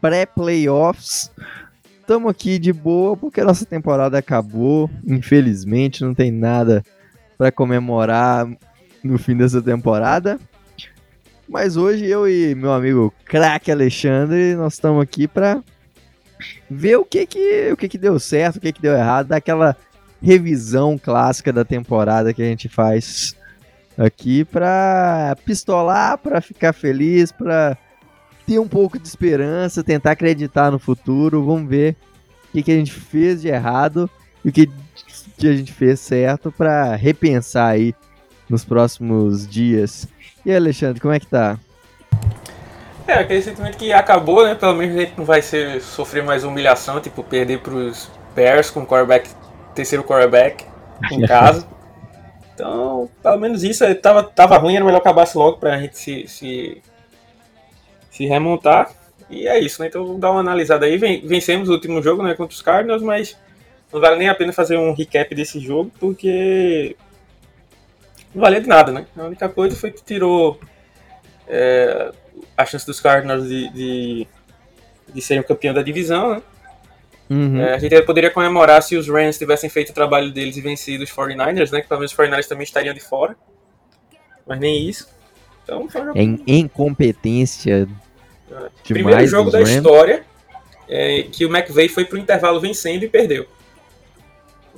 pré-playoffs, estamos aqui de boa porque a nossa temporada acabou. Infelizmente, não tem nada para comemorar no fim dessa temporada. Mas hoje eu e meu amigo craque Alexandre, nós estamos aqui para ver o que que, o que que deu certo, o que que deu errado, daquela revisão clássica da temporada que a gente faz aqui para pistolar, para ficar feliz, para ter um pouco de esperança, tentar acreditar no futuro. Vamos ver o que, que a gente fez de errado e o que, que a gente fez certo para repensar aí nos próximos dias. E aí, Alexandre, como é que tá? É, aquele sentimento que acabou, né? Pelo menos a gente não vai ser, sofrer mais humilhação, tipo, perder pros Bears com o quarterback, terceiro quarterback em casa. então, pelo menos isso, tava, tava ruim, era melhor acabasse logo pra gente se, se, se remontar. E é isso, né? Então vamos dar uma analisada aí. Vencemos o último jogo, né, contra os Cardinals, mas não vale nem a pena fazer um recap desse jogo, porque não valia de nada, né? A única coisa foi que tirou é, a chance dos Cardinals de, de, de serem o campeão da divisão, né? Uhum. É, a gente poderia comemorar se os Rams tivessem feito o trabalho deles e vencido os 49ers, né? Que menos os 49ers também estariam de fora. Mas nem isso. Então foi um. Em incompetência. Primeiro jogo da Rams. história é, que o McVay foi pro intervalo vencendo e perdeu.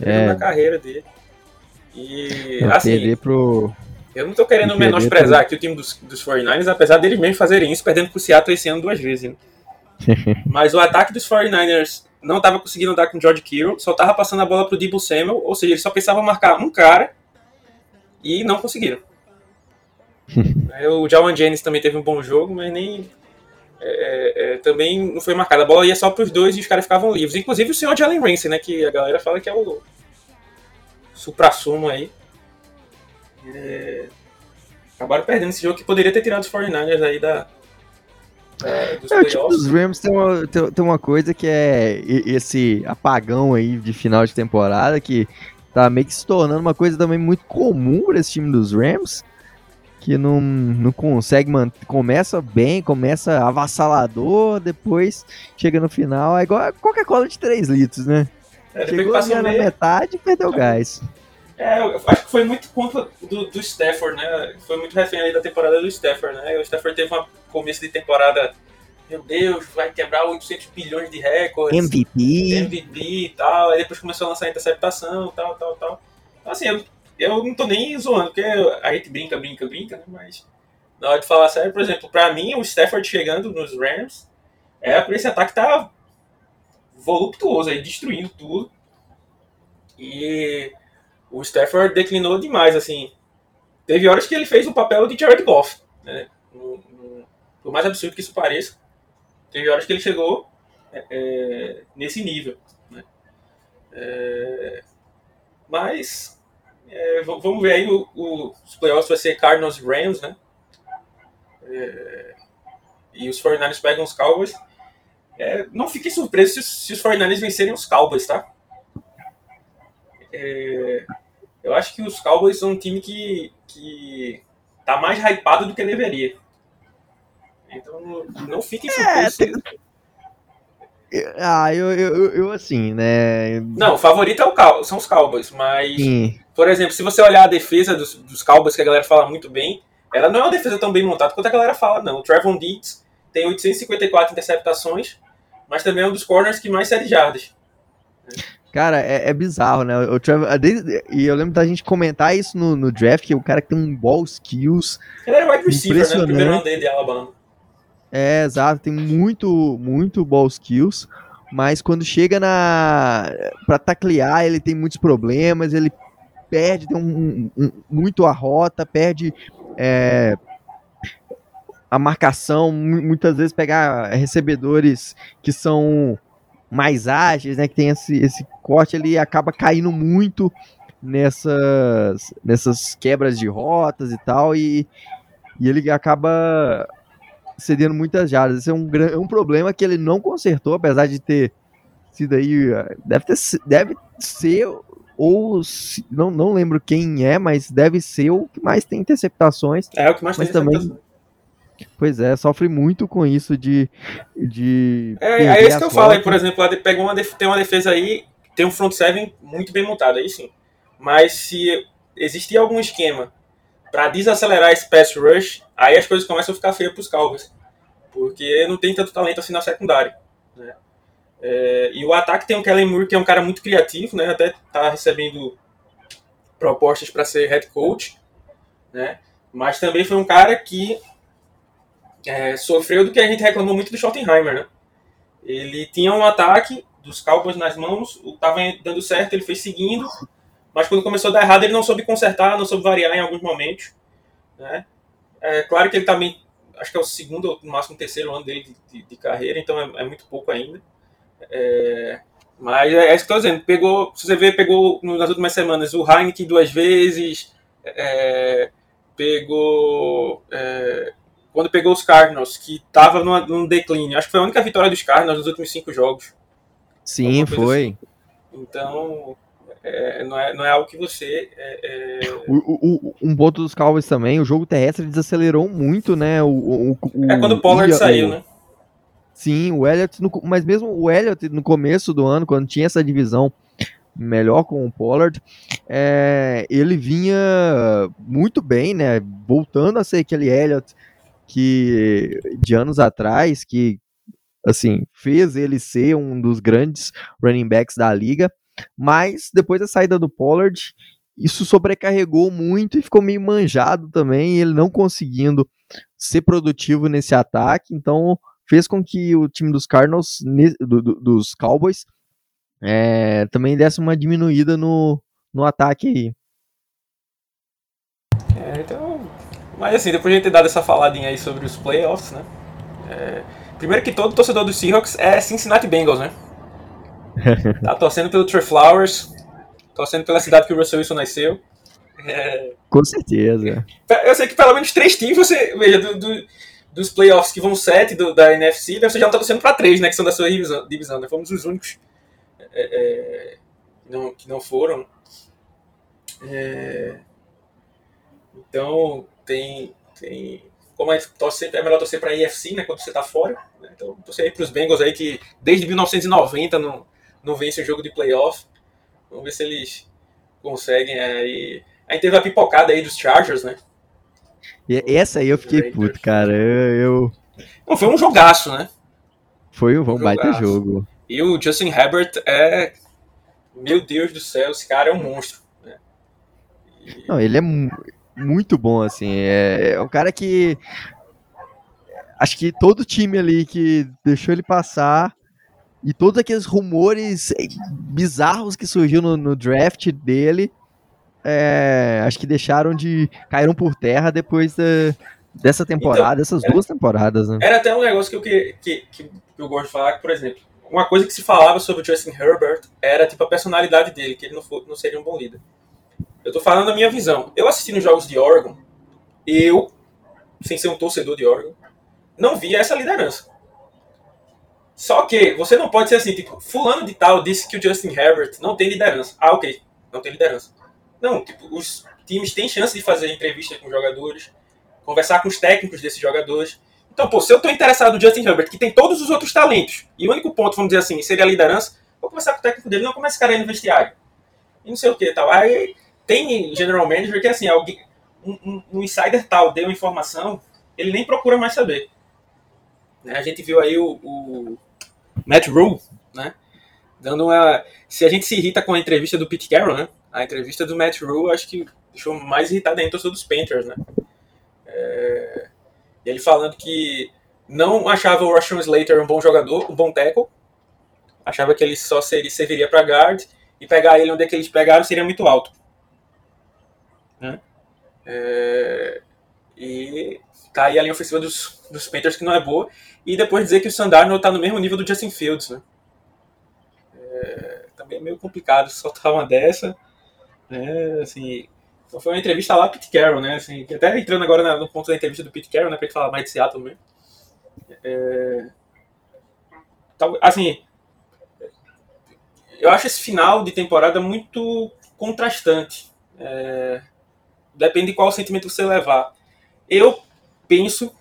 É. Na carreira dele. E eu assim. Pro... Eu não tô querendo menosprezar pro... aqui o time dos, dos 49ers, apesar deles mesmo fazerem isso, perdendo pro Seattle esse ano duas vezes. Né? Mas o ataque dos 49ers não estava conseguindo andar com o George Kittle, só estava passando a bola pro Debo Samuel, ou seja, eles só pensavam marcar um cara e não conseguiram. o Jawan Jennings também teve um bom jogo, mas nem é, é, é, também não foi marcado. A bola ia só para os dois e os caras ficavam livres. Inclusive o senhor Jalen Ramsey, né, que a galera fala que é o supra-sumo aí. É, acabaram perdendo esse jogo que poderia ter tirado os 49ers aí da, é, é, o time dos Rams tem uma, tem, tem, uma coisa que é esse apagão aí de final de temporada que tá meio que se tornando uma coisa também muito comum para esse time dos Rams que não, não consegue manter, começa bem, começa avassalador, depois chega no final, é igual qualquer cola de 3 litros, né? É, Chegou ali na metade e perdeu é. gás. É, eu acho que foi muito conta do, do Stafford, né? Foi muito refém ali da temporada do Stafford, né? O Stafford teve um começo de temporada, meu Deus, vai quebrar 800 bilhões de recordes. MVP. MVP e tal. Aí depois começou a lançar interceptação, tal, tal, tal. Então, assim, eu, eu não tô nem zoando, porque a gente brinca, brinca, brinca, né? Mas na hora de falar sério, por exemplo, pra mim, o Stafford chegando nos Rams, é por esse ataque tá voluptuoso aí, destruindo tudo. E o Stafford declinou demais, assim. Teve horas que ele fez o papel de Jared Goff, né? Por mais absurdo que isso pareça, teve horas que ele chegou é, é, nesse nível, né? É, mas é, vamos ver aí o, o, os playoffs vai ser Cardinals e Rams, né? É, e os 49ers pegam os Cowboys. É, não fiquem surpresos se, se os 49ers vencerem os Cowboys, tá? É, eu acho que os Cowboys são um time que, que tá mais hypado do que deveria. Então não, não fiquem é, surpresos. Ah, eu, eu, eu, assim, né? Não, o favorito é o são os Cowboys, mas, Sim. por exemplo, se você olhar a defesa dos, dos Cowboys, que a galera fala muito bem, ela não é uma defesa tão bem montada quanto a galera fala, não. O Trevon Diggs tem 854 interceptações, mas também é um dos corners que mais série jardas. Cara, é, é, bizarro, né? O Trevor, e eu lembro da gente comentar isso no, no, draft, que o cara que tem um ball skills. Ele era wide receiver, né? O primeiro ano dele de Alabama. É, exato, tem muito, muito ball skills, mas quando chega na. pra taclear, ele tem muitos problemas, ele perde tem um, um, muito a rota, perde é, a marcação, muitas vezes pegar recebedores que são mais ágeis, né? Que tem esse, esse corte, ele acaba caindo muito nessas, nessas quebras de rotas e tal, e, e ele acaba cedendo muitas jardas. Esse é um, é um problema que ele não consertou, apesar de ter sido aí. Deve, ter, deve ser, ou não, não lembro quem é, mas deve ser o que mais tem interceptações. É o que mais tem também Pois é, sofre muito com isso de. de é, é isso que eu falo aí, por exemplo, pega uma, tem uma defesa aí, tem um front seven muito bem montado, aí sim. Mas se existir algum esquema para desacelerar esse pass rush, aí as coisas começam a ficar feias para os Cowboys. Porque não tem tanto talento assim na secundária. Né? É, e o ataque tem o Kellen Moore, que é um cara muito criativo, né? até está recebendo propostas para ser head coach. Né? Mas também foi um cara que é, sofreu do que a gente reclamou muito do Schottenheimer, né? Ele tinha um ataque dos Cowboys nas mãos, estava dando certo, ele foi seguindo, mas quando começou a dar errado, ele não soube consertar, não soube variar em alguns momentos. Né? É claro que ele também, acho que é o segundo ou no máximo terceiro ano dele de, de, de carreira, então é, é, muito pouco ainda. É, mas é, é isso que eu estou dizendo, pegou, se você ver, pegou nas últimas semanas o Heineken duas vezes, é, pegou é, quando pegou os Cardinals, que estava num declínio. Acho que foi a única vitória dos Cardinals nos últimos cinco jogos. Sim, foi. Assim. Então, é, não, é, não é algo que você. É, é... O, o, um ponto dos Cowboys também, o jogo terrestre desacelerou muito, né? O, é quando o Pollard saiu, né? Sim, o Elliott, no, mas mesmo o Elliott no começo do ano, quando tinha essa divisão melhor com o Pollard, é, ele vinha muito bem, né? Voltando a ser aquele Elliott que de anos atrás, que assim, fez ele ser um dos grandes running backs da liga, mas depois da saída do Pollard, isso sobrecarregou muito e ficou meio manjado também, ele não conseguindo ser produtivo nesse ataque, então fez com que o time dos Cardinals, do, do, dos Cowboys, é, também desse uma diminuída no, no ataque aí. É, então mas assim, depois de ter dado essa faladinha aí sobre os playoffs, né? É, primeiro que todo torcedor do Seahawks é Cincinnati Bengals, né? tá torcendo pelo Trey Flowers, torcendo pela cidade que o Russell Wilson nasceu. É... Com certeza. Eu sei que pelo menos três times, você veja, do, do, dos playoffs que vão sete do, da NFC, você já não tá torcendo para três, né? Que são da sua divisão. divisão né? Fomos os únicos é, é, que, não, que não foram. É, então, tem, tem como a gente torce, é melhor torcer para a né, quando você está fora. Né? Então, torcer aí para os Bengals aí que desde 1990 não, não vence um jogo de playoff. Vamos ver se eles conseguem aí. Aí teve a pipocada aí dos Chargers, né? E essa aí eu fiquei puto, cara. Eu, eu... Não, foi um jogaço, né? Foi um, um baita jogo. E o Justin Herbert é. Meu Deus do céu, esse cara é um monstro. Né? E... Não, ele é muito bom, assim. É, é um cara que. Acho que todo time ali que deixou ele passar e todos aqueles rumores bizarros que surgiu no, no draft dele, é, acho que deixaram de. caíram por terra depois da, dessa temporada, então, dessas era, duas temporadas. Né? Era até um negócio que eu, que, que, que eu gosto de falar, que, por exemplo, uma coisa que se falava sobre o Justin Herbert era tipo a personalidade dele, que ele não, for, não seria um bom líder. Eu tô falando da minha visão. Eu assisti nos jogos de Oregon, eu, sem ser um torcedor de Oregon, não via essa liderança. Só que você não pode ser assim, tipo, fulano de tal disse que o Justin Herbert não tem liderança. Ah, ok, não tem liderança. Não, tipo, os times têm chance de fazer entrevista com os jogadores, conversar com os técnicos desses jogadores. Então, pô, se eu tô interessado no Justin Herbert, que tem todos os outros talentos, e o único ponto, vamos dizer assim, seria a liderança, vou conversar com o técnico dele, não começa esse cara aí no vestiário. E não sei o que tal. Aí tem general manager que assim, alguém, um, um, um, insider tal deu informação, ele nem procura mais saber. Né? A gente viu aí o, o Matt Rule, né? Dando uma. Se a gente se irrita com a entrevista do Pete Carroll, né? A entrevista do Matt Rule acho que deixou mais irritado ainda o dos Panthers, né? É... Ele falando que não achava o Russian Slater um bom jogador, um bom tackle. Achava que ele só seria, serviria para guard e pegar ele onde é que eles pegaram seria muito alto. Né? É, e tá aí a linha ofensiva dos, dos Panthers que não é boa. E depois dizer que o Sandarno está no mesmo nível do Justin Fields. Né? É, também é meio complicado soltar uma dessa. Né? Assim, então foi uma entrevista lá Pete Carroll, né? Assim, até entrando agora no ponto da entrevista do Pete Carroll, né? Pra ele falar mais de Seattle mesmo. É, assim, eu acho esse final de temporada muito contrastante. É, depende de qual sentimento você levar. Eu penso,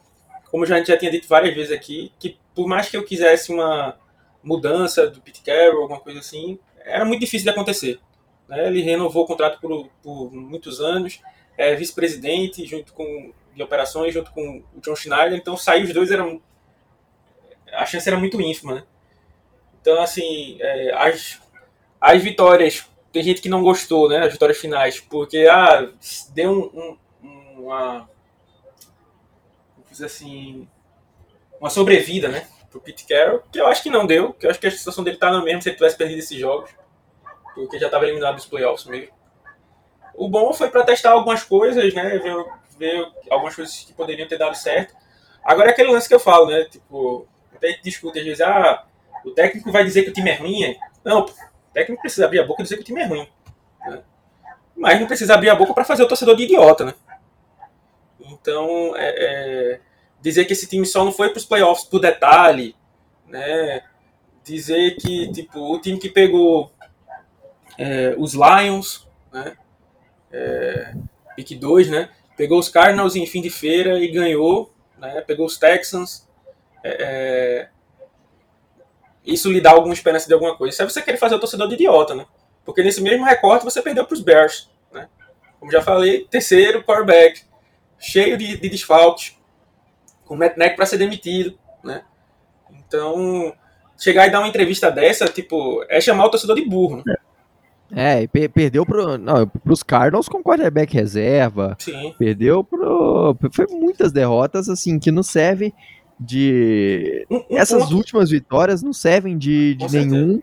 como já, a gente já tinha dito várias vezes aqui, que por mais que eu quisesse uma mudança do Pete Carroll, alguma coisa assim, era muito difícil de acontecer. Né? Ele renovou o contrato por, por muitos anos, é vice-presidente junto com de operações junto com o John Schneider, então sair os dois era a chance era muito ínfima, né? Então assim, é, as as vitórias tem gente que não gostou, né, as vitórias finais, porque ah, deu um, um, uma assim uma sobrevida, né, pro Pete Carroll, que eu acho que não deu, que eu acho que a situação dele tá na mesma se ele tivesse perdido esses jogos, porque já estava eliminado dos playoffs mesmo. O bom foi para testar algumas coisas, né, ver, ver algumas coisas que poderiam ter dado certo. Agora é aquele lance que eu falo, né, tipo, até discute às vezes, ah, o técnico vai dizer que o time é ruim, não, o técnico precisa abrir a boca e dizer que o time é ruim. Né? Mas não precisa abrir a boca para fazer o torcedor de idiota, né? Então, é, é, dizer que esse time só não foi para os playoffs por detalhe, né? Dizer que tipo o time que pegou é, os Lions, né? É, pick 2, né? Pegou os Cardinals em fim de feira e ganhou, né? Pegou os Texans. É, é isso lhe dá alguma esperança de alguma coisa. Isso é você querer fazer o torcedor de idiota, né? Porque nesse mesmo recorte você perdeu para os Bears, né? Como já falei, terceiro quarterback, cheio de, de desfalques, com o Matt Neck para ser demitido, né? Então, chegar e dar uma entrevista dessa, tipo, é chamar o torcedor de burro, né? É, e perdeu pro, não, pros Cardinals com quarterback reserva. Sim. Perdeu pro. Foi muitas derrotas, assim, que não serve de. Um, um Essas ponto. últimas vitórias não servem de, de nenhum.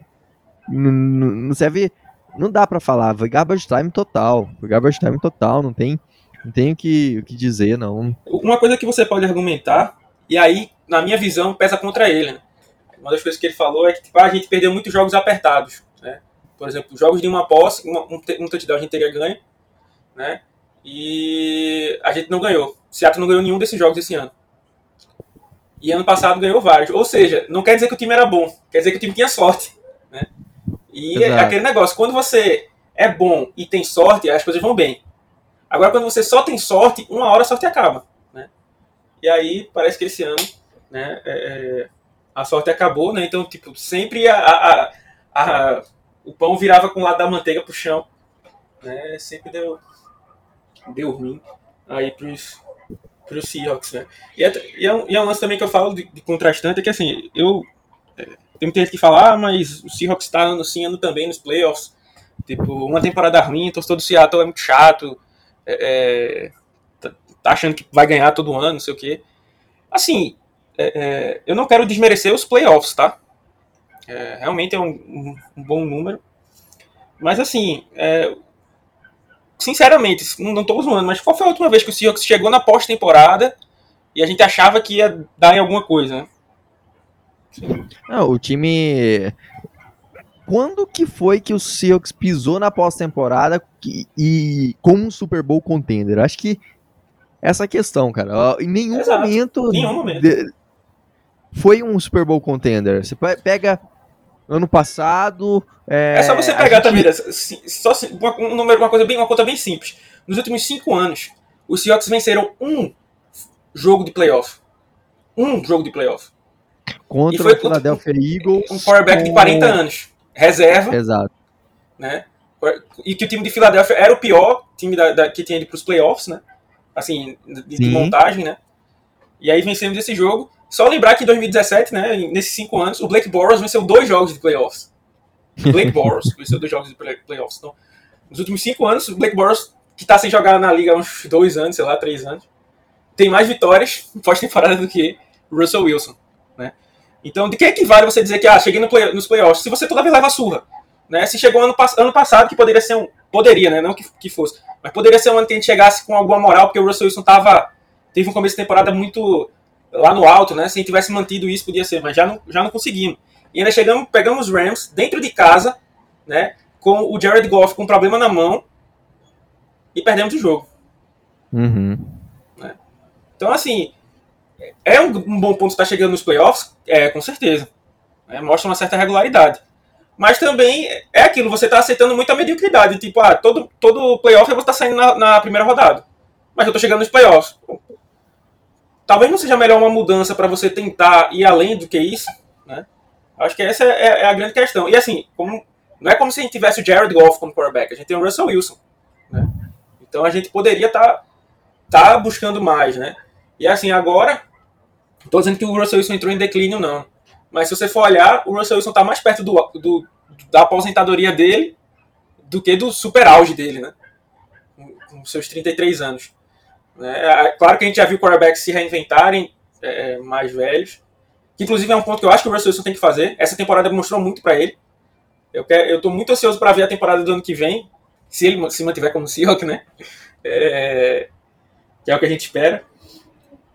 Não, não serve. Não dá para falar. Foi garbage time total. Foi garbage time total. Não tem, não tem o que, que dizer, não. Uma coisa que você pode argumentar, e aí, na minha visão, pesa contra ele. Né? Uma das coisas que ele falou é que tipo, a gente perdeu muitos jogos apertados. Né? Por exemplo, jogos de uma posse, uma, um, um touchdown a gente teria ganho. Né? E a gente não ganhou. Seattle não ganhou nenhum desses jogos esse ano. E ano passado ganhou vários. Ou seja, não quer dizer que o time era bom, quer dizer que o time tinha sorte. Né? E é aquele negócio, quando você é bom e tem sorte, as coisas vão bem. Agora, quando você só tem sorte, uma hora a sorte acaba. Né? E aí, parece que esse ano né, é, é a sorte acabou, né? Então, tipo, sempre a, a, a, o pão virava com o lado da manteiga pro chão. Né? Sempre deu, deu ruim aí pros, para os Seahawks, né? E é, e, é um, e é um lance também que eu falo de, de contrastante, é que assim, eu. É, tem muita gente que fala, ah, mas o Seahawks está ano sim, ano também nos playoffs. Tipo, uma temporada ruim, então todo o Seattle é muito chato. É, é, tá, tá, achando que vai ganhar todo ano, não sei o quê. Assim, é, é, eu não quero desmerecer os playoffs, tá? realmente é um, um, bom número. Mas assim, sinceramente, não estou zoando, mas qual foi a última vez que o Seahawks chegou na pós-temporada e a gente achava que ia dar em alguma coisa, né? Não, o time. Quando que foi que o Seahawks pisou na pós-temporada e como um Super Bowl contender? Acho que essa questão, cara. Em nenhum Exato. momento, nenhum momento. De... foi um Super Bowl contender. Você pega ano passado. É, é só você pegar gente... também, só um número, uma coisa bem, uma conta bem simples. Nos últimos cinco anos, os Seahawks venceram um jogo de playoff. Um jogo de playoff. Contra e o Philadelphia Eagles. Um quarterback com... de 40 anos. Reserva. Exato. Né? E que o time de Filadélfia era o pior time da, da que tinha ido para os playoffs, né? Assim, de, de montagem, né? E aí vencemos esse jogo. Só lembrar que em 2017, né, nesses cinco anos, o Blake Bortles venceu dois jogos de playoffs. Blake Bortles venceu dois jogos de playoffs. Então, nos últimos cinco anos, o Blake Bortles, que está sem jogar na liga há uns dois anos, sei lá, três anos, tem mais vitórias pós-temporada do que Russell Wilson? Então, de que equivale você dizer que, ah, cheguei no play, nos playoffs, se você toda vez leva surra, né? Se chegou ano, ano passado, que poderia ser um... Poderia, né? Não que, que fosse. Mas poderia ser um ano que a gente chegasse com alguma moral, porque o Russell Wilson tava... Teve um começo de temporada muito lá no alto, né? Se a gente tivesse mantido isso, podia ser, mas já não, já não conseguimos. E ainda chegamos, pegamos os Rams dentro de casa, né? Com o Jared Goff com um problema na mão e perdemos o jogo. Uhum. Né? Então, assim, é um, bom ponto estar chegando nos playoffs, é, com certeza. É, mostra uma certa regularidade. Mas também é aquilo, você está aceitando muita mediocridade. Tipo, ah, todo, todo playoff você está saindo na, na, primeira rodada. Mas eu estou chegando nos playoffs. Talvez não seja melhor uma mudança para você tentar ir além do que isso, né? Acho que essa é, é, a grande questão. E assim, como, não é como se a gente tivesse o Jared Goff como quarterback, a gente tem o Russell Wilson. Né? Então a gente poderia estar tá, tá buscando mais, né? E assim, agora, estou dizendo que o Russell Wilson entrou em declínio, não. Mas se você for olhar, o Russell Wilson está mais perto do, do, da aposentadoria dele do que do super auge dele, né? Com seus 33 anos. Né? Claro que a gente já viu quarterbacks se reinventarem é, mais velhos, que inclusive é um ponto que eu acho que o Russell Wilson tem que fazer. Essa temporada mostrou muito para ele. Eu eu tô muito ansioso para ver a temporada do ano que vem, se ele se mantiver como Seahawk, né? É, que é o que a gente espera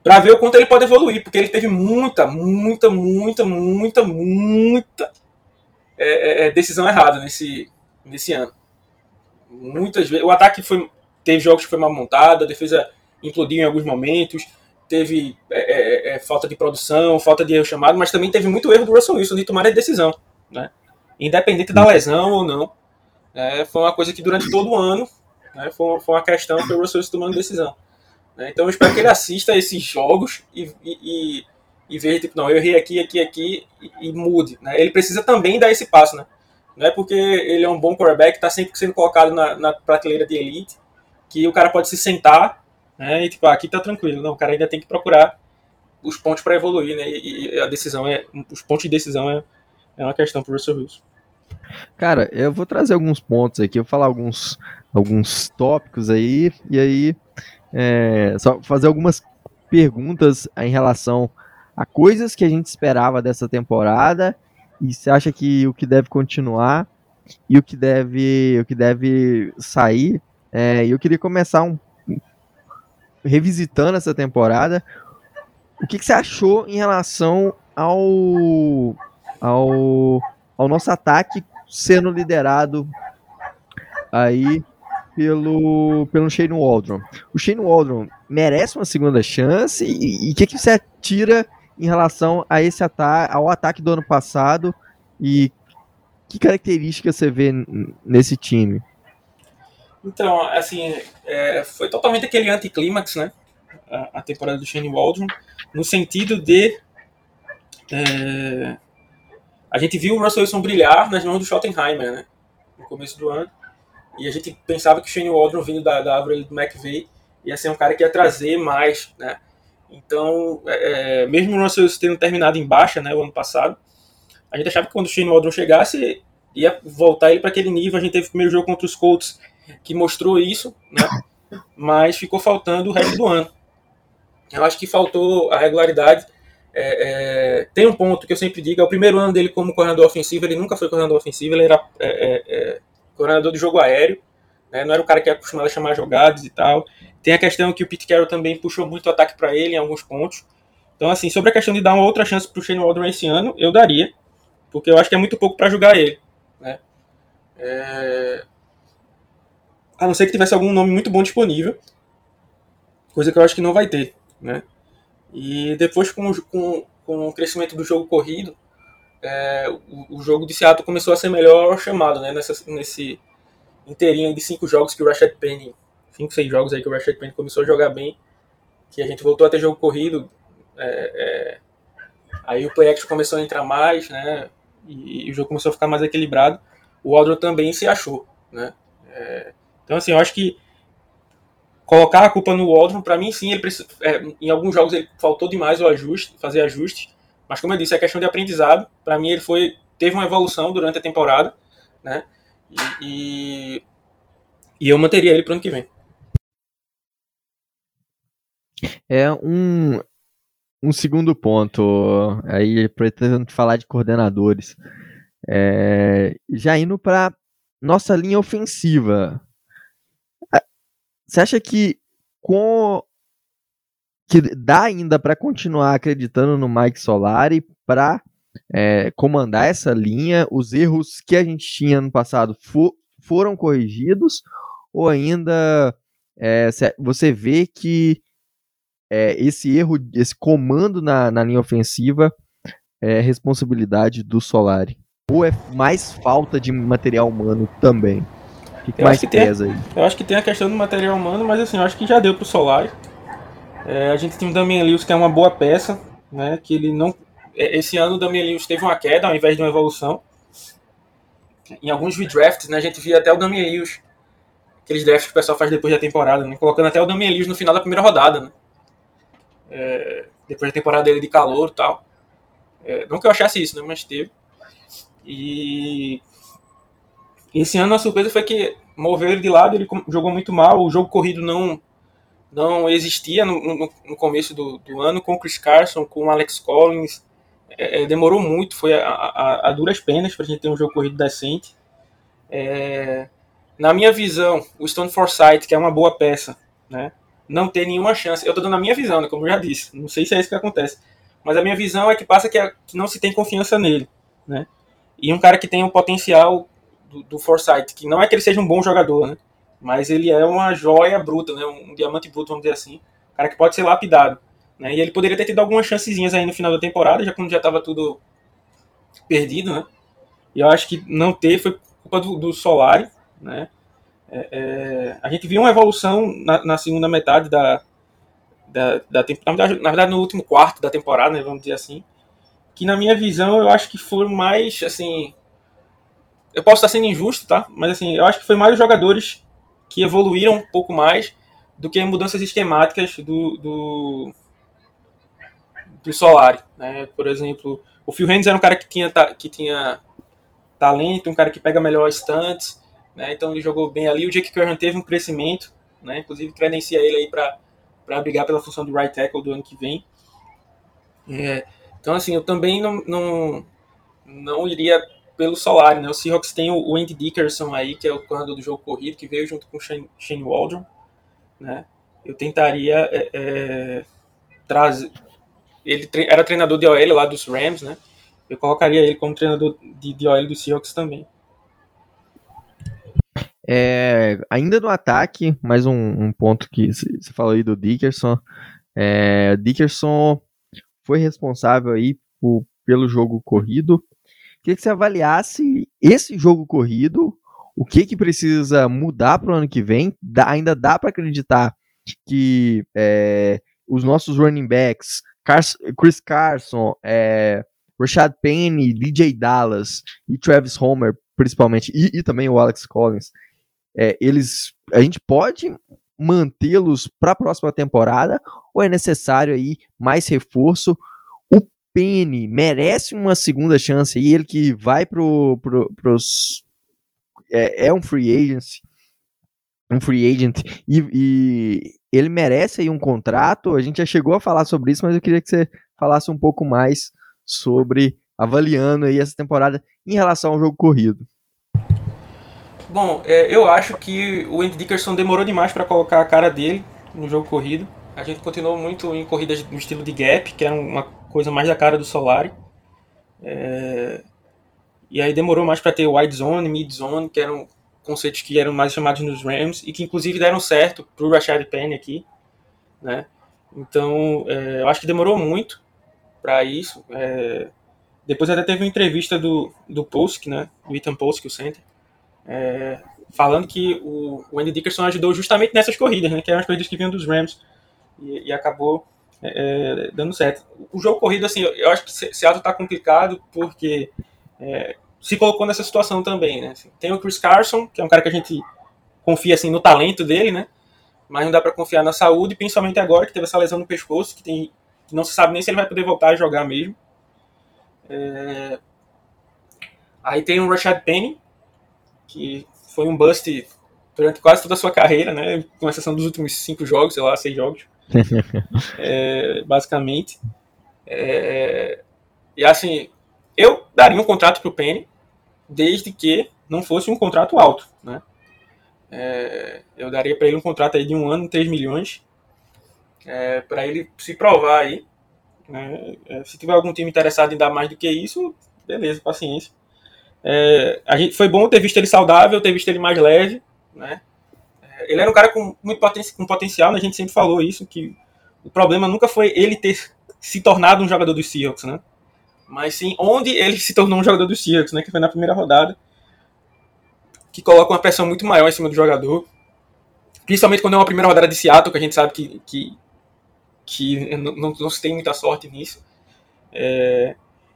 para ver o quanto ele pode evoluir, porque ele teve muita, muita, muita, muita, muita é, é, é, decisão errada nesse, nesse ano. Muitas vezes. O ataque foi, teve jogos que foi mal montado, a defesa implodiu em alguns momentos, teve é, é, é falta de produção, falta de erro chamado, mas também teve muito erro do Russell Wilson de tomar a decisão. Né? Independente da lesão ou não. foi uma coisa que durante todo o ano né, foi, foi uma questão que o Russell Wilson tomando decisão. Né? Então eu espero que ele assista esses jogos e, e, e, veja, tipo, não, eu errei aqui, aqui, aqui e, e mude. Né? Ele precisa também dar esse passo, né? Não é porque ele é um bom quarterback, está sempre sendo colocado na, na, prateleira de elite, que o cara pode se sentar né, e tipo, ah, aqui tá tranquilo. Não, o cara ainda tem que procurar os pontos para evoluir, né? E, a decisão é, os pontos de decisão é, é uma questão para o Russell Wilson. Cara, eu vou trazer alguns pontos aqui, eu vou falar alguns, alguns tópicos aí, e aí é, só fazer algumas perguntas em relação a coisas que a gente esperava dessa temporada e você acha que o que deve continuar e o que deve, o que deve sair. É, eu queria começar um, revisitando essa temporada. O que, que você achou em relação ao, ao, ao nosso ataque sendo liderado aí pelo, pelo Shane Waldron. O Shane Waldron merece uma segunda chance e o que, que você tira em relação a esse ataque, ao ataque do ano passado e que características você vê nesse time? Então, assim, é, foi totalmente aquele anticlímax, né? A, a, temporada do Shane Waldron, no sentido de é, a gente viu o Russell Wilson brilhar nas mãos do Schottenheimer, né? No começo do ano. E a gente pensava que Shane Waldron, vindo da, da árvore do McVeigh, ia ser um cara que ia trazer mais, né? Então, é, é mesmo o Russell tendo terminado em baixa, né, o ano passado, a gente achava que quando o Shane Waldron chegasse, ia voltar ele para aquele nível. A gente teve o primeiro jogo contra os Colts, que mostrou isso, né? Mas ficou faltando o resto do ano. Eu acho que faltou a regularidade. É, é, tem um ponto que eu sempre digo, é o primeiro ano dele como corredor ofensivo, ele nunca foi corredor ofensivo, ele era é, é, coordenador de jogo aéreo, né? não era o cara que é acostumado a chamar jogadas e tal. Tem a questão que o Pete Carroll também puxou muito o ataque para ele em alguns pontos. Então, assim, sobre a questão de dar uma outra chance para o Shane Waldron esse ano, eu daria, porque eu acho que é muito pouco para jogar ele. Né? É... A não ser que tivesse algum nome muito bom disponível, coisa que eu acho que não vai ter. Né? E depois, com, com, com o crescimento do jogo corrido, é, o, o, jogo de Seattle começou a ser melhor chamado, né? Nessa, nesse inteirinho de cinco jogos que o Rashad Penny, cinco, seis jogos aí que o Rashad Penny começou a jogar bem, que a gente voltou a ter jogo corrido, é, é, aí o play action começou a entrar mais, né? E, e, o jogo começou a ficar mais equilibrado. O Aldro também se achou, né? É, então assim, eu acho que colocar a culpa no Waldron, para mim sim, ele precisa, é, em alguns jogos ele faltou demais o ajuste, fazer ajustes, mas como eu disse, é questão de aprendizado. Para mim ele foi teve uma evolução durante a temporada, né? E, e, e eu manteria ele para o ano que vem. É um um segundo ponto aí pretendendo falar de coordenadores. É, já indo para nossa linha ofensiva. Você acha que com que dá ainda para continuar acreditando no Mike Solari para é, comandar essa linha? Os erros que a gente tinha no passado for, foram corrigidos? Ou ainda é, você vê que é, esse erro, esse comando na, na linha ofensiva é responsabilidade do Solari? Ou é mais falta de material humano também? O que, que mais que pesa tem, aí? Eu acho que tem a questão do material humano, mas assim, eu acho que já deu pro Solari. É, a gente tem o Damian Lewis, que é uma boa peça, né? Que ele não. É, esse ano o Damian Lewis teve uma queda ao invés de uma evolução. Em alguns redrafts, né? A gente via até o Damian Lewis, aqueles drafts que o pessoal faz depois da temporada, né? Colocando até o Damian Lewis no final da primeira rodada, né? É, depois da temporada dele de calor e tal. É, não que eu achasse isso, né? Mas teve. E esse ano a surpresa foi que moveu ele de lado, ele jogou muito mal, o jogo corrido não não existia no, no, no começo do, do, ano com o Chris Carson, com o Alex Collins. É, é demorou muito, foi a, a, a duras penas para a gente ter um jogo corrido decente. É, na minha visão, o Stone Forsythe, que é uma boa peça, né, não tem nenhuma chance. Eu estou dando a minha visão, né, como eu já disse. Não sei se é isso que acontece. Mas a minha visão é que passa que, a, que não se tem confiança nele. Né? E um cara que tem o potencial do, do Forsythe, que não é que ele seja um bom jogador, né? Mas ele é uma joia bruta, né? um diamante bruto, vamos dizer assim. Cara que pode ser lapidado. Né? E ele poderia ter tido algumas chancezinhas aí no final da temporada, já quando já estava tudo perdido, né? E eu acho que não ter foi culpa do, do Solari, né? É, é, a gente viu uma evolução na, na segunda metade da, da, da temporada, na verdade no último quarto da temporada, né, vamos dizer assim, que na minha visão eu acho que foram mais, assim, eu posso estar sendo injusto, tá? Mas assim, eu acho que foi mais os jogadores que evoluíram um pouco mais do que mudanças esquemáticas do, do, do Solari. Né? Por exemplo, o Phil Hendes era um cara que tinha, que tinha talento, um cara que pega melhor stunts, né? então ele jogou bem ali. O Jake Curran teve um crescimento, né? inclusive credencia ele aí para brigar pela função do right tackle do ano que vem. É, então, assim, eu também não, não, não iria pelo salário, né? O Seahawks tem o Andy Dickerson aí, que é o corredor do jogo corrido, que veio junto com o Shane, Shane Waldron, né? Eu tentaria é, é, trazer... Ele tre era treinador de OL lá dos Rams, né? Eu colocaria ele como treinador de, de OL do Seahawks também. É, ainda no ataque, mais um, um ponto que você falou aí do Dickerson. É, Dickerson foi responsável aí por, pelo jogo corrido queria que você avaliasse esse jogo corrido, o que que precisa mudar para o ano que vem. Dá, ainda dá para acreditar que é, os nossos running backs, Carson, Chris Carson, é, Rashad Penny, DJ Dallas e Travis Homer, principalmente, e, e também o Alex Collins, é, eles, a gente pode mantê-los para a próxima temporada ou é necessário aí mais reforço? Penny merece uma segunda chance e ele que vai pro, pro pros é, é, um free agent um free agent e, e, ele merece aí um contrato. A gente já chegou a falar sobre isso mas eu queria que você falasse um pouco mais sobre avaliando aí essa temporada em relação ao jogo corrido. Bom é, eu acho que o Andy Dickerson demorou demais para colocar a cara dele no jogo corrido. A gente continuou muito em corridas no estilo de gap que era uma coisa mais da cara do Solari. É... E aí demorou mais para ter wide zone, mid zone, que eram conceitos que eram mais chamados nos Rams e que inclusive deram certo para o Rashad Penny aqui, né? Então, é, eu acho que demorou muito para isso. É, depois até teve uma entrevista do, do Post, né? Do Ethan Post, o center, é, falando que o, o Andy Dickerson ajudou justamente nessas corridas, né? Que eram as corridas que vinham dos Rams e, e acabou é, dando certo. O jogo corrido, assim, eu, acho que Seattle está complicado porque é, se colocou nessa situação também, né? Assim, tem o Chris Carson, que é um cara que a gente confia assim no talento dele, né? Mas não dá para confiar na saúde, principalmente agora que teve essa lesão no pescoço, que, tem, que não se sabe nem se ele vai poder voltar a jogar mesmo. É... Aí tem o Rashad Penny, que foi um bust durante quase toda a sua carreira, né? Com exceção dos últimos cinco jogos, sei lá, seis jogos. É, basicamente. É, e assim, eu daria um contrato para o Penny, desde que não fosse um contrato alto, né? É, eu daria para ele um contrato aí de um ano, 3 milhões, é, para ele se provar aí, Né? É, se tiver algum time interessado em dar mais do que isso, beleza, paciência. É, a gente, foi bom ter visto ele saudável, ter visto ele mais leve. Né? É, ele era um cara com muito poten com potencial, né? a gente sempre falou isso, que o problema nunca foi ele ter se tornado um jogador dos Seahawks, né? Mas sim onde ele se tornou um jogador dos Seahawks, né? Que foi na primeira rodada. Que coloca uma pressão muito maior em cima do jogador. Principalmente quando é uma primeira rodada de Seattle, que a gente sabe que, que, que não, não, não se tem muita sorte nisso. É,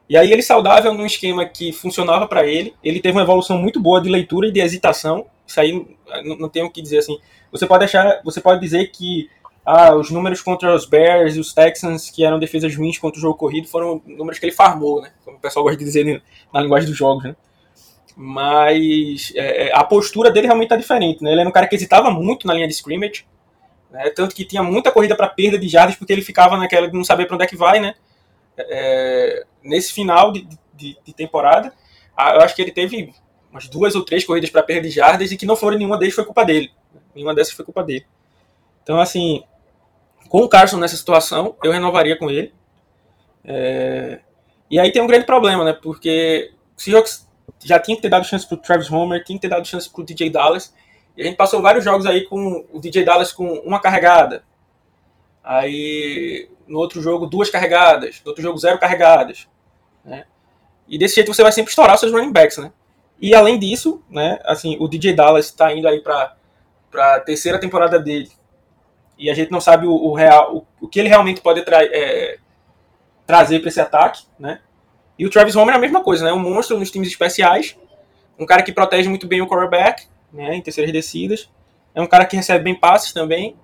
e aí ele saudável num esquema que funcionava para ele, ele teve uma evolução muito boa de leitura e de hesitação. Isso aí não, não tenho o que dizer assim. Você pode achar, você pode dizer que ah, os números contra os Bears e os Texans, que eram defesas ruins contra o jogo corrido, foram números que ele farmou, né? Como o pessoal gosta de dizer na linguagem dos jogos, né? Mas é, é a postura dele realmente tá diferente, né? Ele era um cara que hesitava muito na linha de scrimmage, né? tanto que tinha muita corrida para perda de jardas, porque ele ficava naquela de não saber para onde é que vai, né? É, nesse final de, de, de temporada, eu acho que ele teve umas duas ou três corridas para perda de jardas e que não foram nenhuma deles foi culpa dele. Nenhuma dessas foi culpa dele. Então, assim, com o Carson nessa situação, eu renovaria com ele. É... E aí tem um grande problema, né? Porque o Seahawks já tinha que ter dado chance pro Travis Homer, tinha que ter dado chance pro DJ Dallas. E a gente passou vários jogos aí com o DJ Dallas com uma carregada. Aí no outro jogo, duas carregadas. No outro jogo, zero carregadas. Né? E desse jeito você vai sempre estourar os seus running backs, né? E além disso, né, assim, o DJ Dallas está indo aí para a terceira temporada dele e a gente não sabe o, o real, o, o, que ele realmente pode tra é, trazer para esse ataque, né? E o Travis Homer é a mesma coisa, né? Um monstro nos times especiais, um cara que protege muito bem o quarterback, né? Em terceiras descidas, é um cara que recebe bem passes também,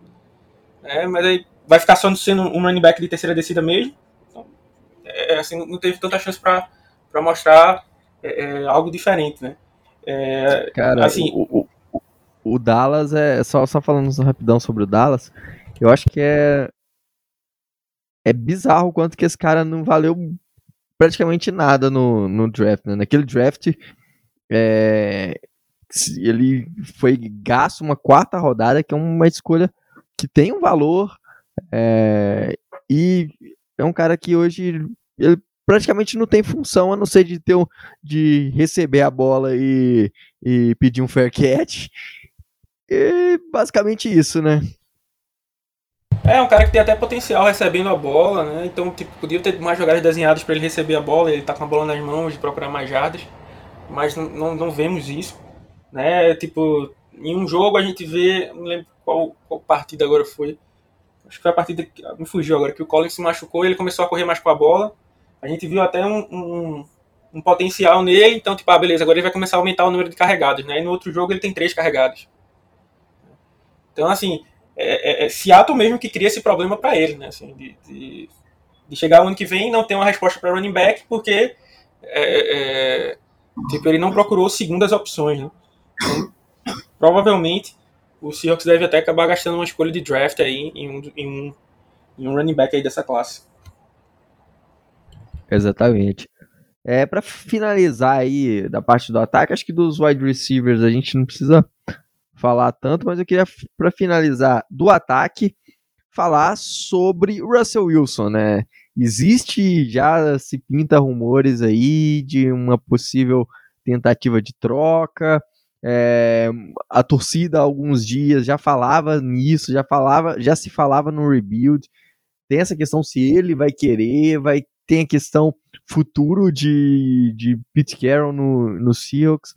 né? Mas aí vai ficar só sendo um running back de terceira descida mesmo. Então, é, assim, não teve tanta chance para mostrar é, é, algo diferente, né? É, cara, assim, o, o Dallas é. Só, só falando rapidão sobre o Dallas, eu acho que é. É bizarro o quanto que esse cara não valeu praticamente nada no, no draft. Né? Naquele draft, é, ele foi gasto uma quarta rodada, que é uma escolha que tem um valor. É, e é um cara que hoje ele praticamente não tem função a não ser de ter um, de receber a bola e, e pedir um fair catch e basicamente isso, né? É, um cara que tem até potencial recebendo a bola, né? Então, tipo, podia ter mais jogadas desenhadas para ele receber a bola, ele tá com a bola nas mãos de procurar mais jardas, mas não, não, vemos isso, né? Tipo, em um jogo a gente vê, não lembro qual, qual partida agora foi, acho que foi a partida que me fugiu agora, que o Collins se machucou e ele começou a correr mais com a bola. A gente viu até um, um, um potencial nele, então, tipo, ah, beleza, agora ele vai começar a aumentar o número de carregados, né? E no outro jogo ele tem três carregados. Então, assim, é, é, é Seattle mesmo que cria esse problema para ele, né? Assim, de, de, de, chegar o ano que vem e não ter uma resposta para running back, porque é, é, tipo, ele não procurou segundas opções, né? Então, provavelmente o Seahawks deve até acabar gastando uma escolha de draft aí em um, em um, em um running back aí dessa classe. Exatamente. É, para finalizar aí da parte do ataque, acho que dos wide receivers a gente não precisa falar tanto, mas eu queria, para finalizar do ataque, falar sobre o Russell Wilson, né? Existe, já se pinta rumores aí de uma possível tentativa de troca. É, a torcida há alguns dias já falava nisso, já falava, já se falava no rebuild. Tem essa questão se ele vai querer, vai tem a questão futuro de, de Pete Carroll no, no Seahawks.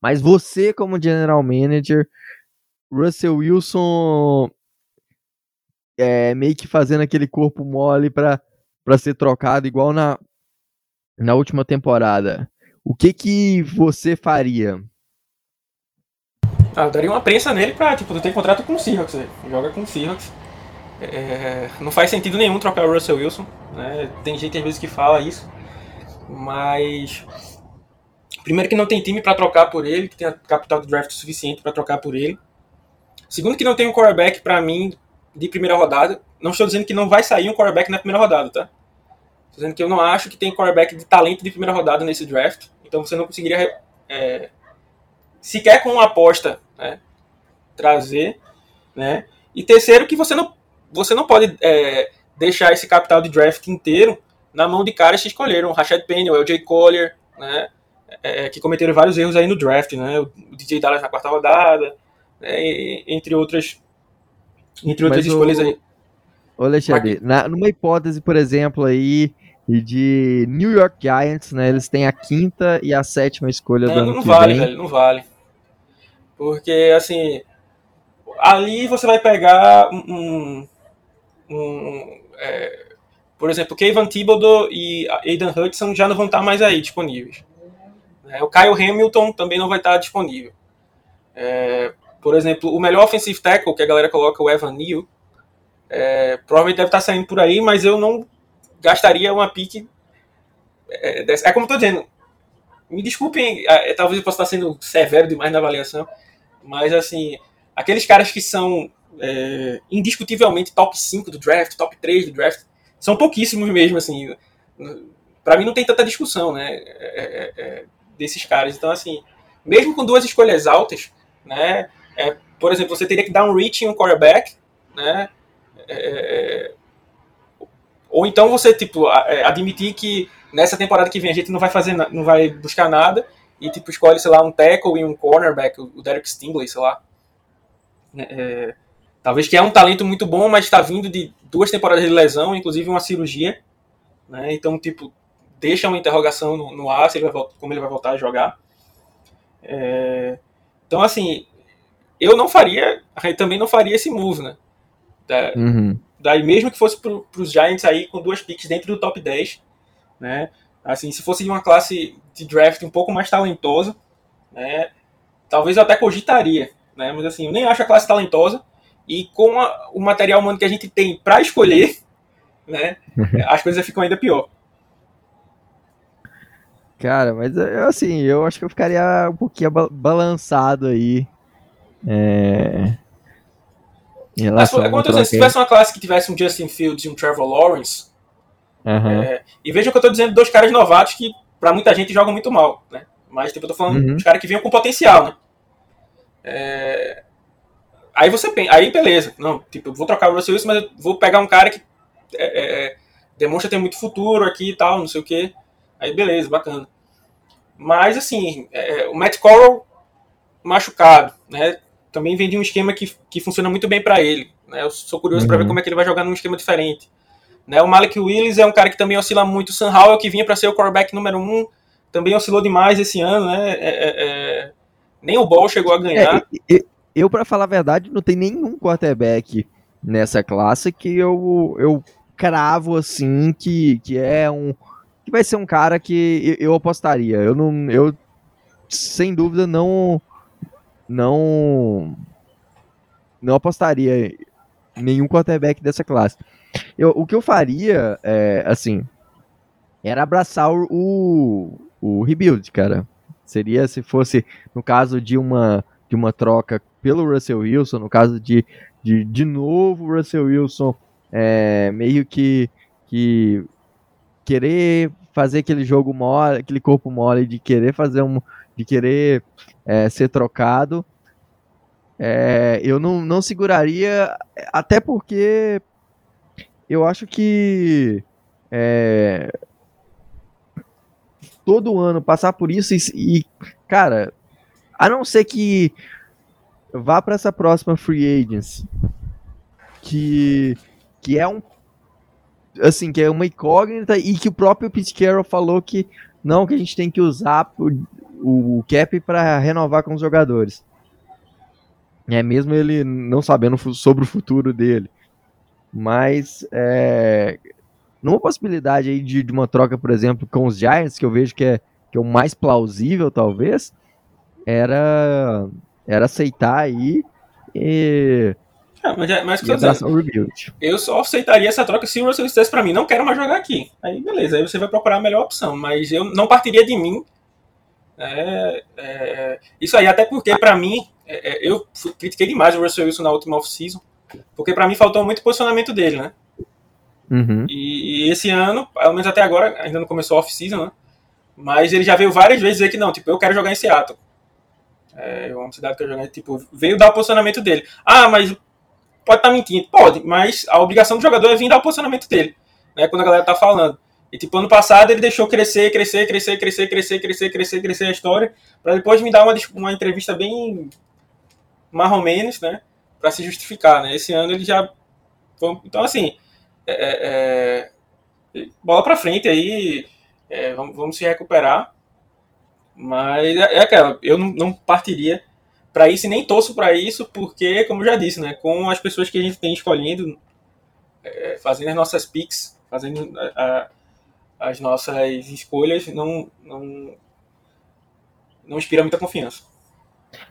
Mas você, como general manager, Russell Wilson é, meio que fazendo aquele corpo mole para ser trocado, igual na, na última temporada. O que que você faria? Ah, eu daria uma prensa nele pra, tipo, ter contrato com o Seahawks, né? joga com o Seahawks. É, não faz sentido nenhum trocar o Russell Wilson, né? Tem gente às vezes que fala isso, mas Primeiro que não tem time para trocar por ele, que tenha capital de draft suficiente para trocar por ele. Segundo que não tem um quarterback para mim de primeira rodada. Não estou dizendo que não vai sair um quarterback na primeira rodada, tá? Estou dizendo que eu não acho que tem quarterback de talento de primeira rodada nesse draft. Então você não conseguiria é, sequer com uma aposta né, trazer, né? E terceiro que você não você não pode é, deixar esse capital de draft inteiro na mão de caras que escolheram, o Rashad Penny, o LJ Collier, né, é, que cometeram vários erros aí no draft, né, o DJ Dallas na quarta rodada, né, entre outras, entre outras Mas escolhas o... aí. Ô Alexandre, na, numa hipótese, por exemplo, aí de New York Giants, né, eles têm a quinta e a sétima escolha não, do ano não que vale, vem. velho, não vale. Porque, assim, ali você vai pegar um, um é, por exemplo, Kevin Thibodeau e Aidan Hudson já não vão estar mais aí disponíveis. É, o Kyle Hamilton também não vai estar disponível. É, por exemplo, o melhor offensive tackle que a galera coloca, o Evan Neal, é, provavelmente deve estar saindo por aí, mas eu não gastaria uma pique. É, é como eu estou dizendo. Me desculpem, é, talvez eu possa estar sendo severo demais na avaliação, mas assim, aqueles caras que são é, indiscutivelmente top 5 do draft, top 3 do draft, são pouquíssimos mesmo, assim. Para mim não tem tanta discussão, né? É, é, é, desses caras. Então, assim, mesmo com duas escolhas altas, né? É, por exemplo, você teria que dar um reach em um quarterback, né? É, ou então você, tipo, admitir que nessa temporada que vem a gente não vai fazer, não vai buscar nada e, tipo, escolhe, sei lá, um tackle e um cornerback, o Derek Stingley, sei lá. É, Talvez que é um talento muito bom, mas está vindo de duas temporadas de lesão, inclusive uma cirurgia. Né? Então, tipo, deixa uma interrogação no, no ar se ele vai, como ele vai voltar a jogar. É... Então, assim, eu não faria, também não faria esse move, né? Da, uhum. Daí, mesmo que fosse para os Giants aí com duas picks dentro do top 10, né? Assim, se fosse de uma classe de draft um pouco mais talentosa, né? Talvez eu até cogitaria, né? Mas assim, eu nem acho a classe talentosa. E com a, o material humano que a gente tem para escolher, né, as coisas ficam ainda pior. Cara, mas assim, eu acho que eu ficaria um pouquinho balançado aí. É... Mas, se tivesse uma classe que tivesse um Justin Fields e um Trevor Lawrence, uhum. é, e veja que eu tô dizendo dois caras novatos que para muita gente jogam muito mal, né? Mas tipo, eu tô falando uhum. dos caras que vinham com potencial, né? É, Aí você pensa, aí beleza, não, tipo, vou trocar o Russell Wilson, mas eu vou pegar um cara que é, é, é, demonstra ter muito futuro aqui e tal, não sei o que. Aí beleza, bacana. Mas assim, é, é, o Matt Corral machucado, né? Também vem de um esquema que, que funciona muito bem para ele. Né? Eu sou curioso uhum. para ver como é que ele vai jogar num esquema diferente. Né? O Malik Willis é um cara que também oscila muito. O Sam Howell, que vinha para ser o quarterback número um, também oscilou demais esse ano, né? É, nem o Ball chegou a ganhar. É, eu, para falar a verdade, não tem nenhum quarterback nessa classe que eu, eu cravo assim que, que é um. que vai ser um cara que eu, apostaria. Eu não. Eu, sem dúvida, não. Não. Não apostaria nenhum quarterback dessa classe. Eu, o que eu faria, é, assim, era abraçar o, o, o rebuild, cara. Seria se fosse, no caso de uma, de uma troca pelo Russell Wilson, no caso de de, de novo Russell Wilson é, meio que, que querer fazer aquele jogo mole, aquele corpo mole de querer fazer um, de querer é, ser trocado, é, eu não, não seguraria, até porque eu acho que é, todo ano passar por isso e, e, cara, a não ser que vá para essa próxima free agency, que, que é um assim, que é uma incógnita e que o próprio Pete Carroll falou que não, que a gente tem que usar o, o cap para renovar com os jogadores. É mesmo ele não sabendo sobre o futuro dele. Mas é, numa possibilidade aí de, de, uma troca, por exemplo, com os Giants, que eu vejo que é, que é o mais plausível, talvez, era era aceitar aí e. É, mas, é, mas que eu, eu só aceitaria essa troca se o Russell dissesse pra mim, não quero mais jogar aqui. Aí beleza, aí você vai procurar a melhor opção. Mas eu não partiria de mim. É, é, isso aí, até porque pra mim, é, é, eu critiquei demais o Russell Wilson na última off-season. Porque pra mim faltou muito posicionamento dele, né? Uhum. E, e, esse ano, pelo menos até agora, ainda não começou a off-season, né? Mas ele já veio várias vezes dizer que não, tipo, eu quero jogar em Seattle. É uma cidade que eu joguei, tipo, veio dar o posicionamento dele. Ah, mas pode estar tá mentindo, pode, mas a obrigação do jogador é vir dar o posicionamento dele, né? Quando a galera tá falando. E tipo, ano passado ele deixou crescer, crescer, crescer, crescer, crescer, crescer, crescer, crescer a história, para depois me dar uma, uma entrevista bem mais ou menos, né? Para se justificar, né? Esse ano ele já. Então, assim, é, é, é bola para frente aí, é, vamos, vamos, se recuperar. Mas é, é aquela, eu não, não partiria para isso e nem torço para isso, porque, como já disse, né? Com as pessoas que a gente tem escolhendo, é, fazendo as nossas picks, fazendo a, a as nossas escolhas não, não, não inspira muita confiança.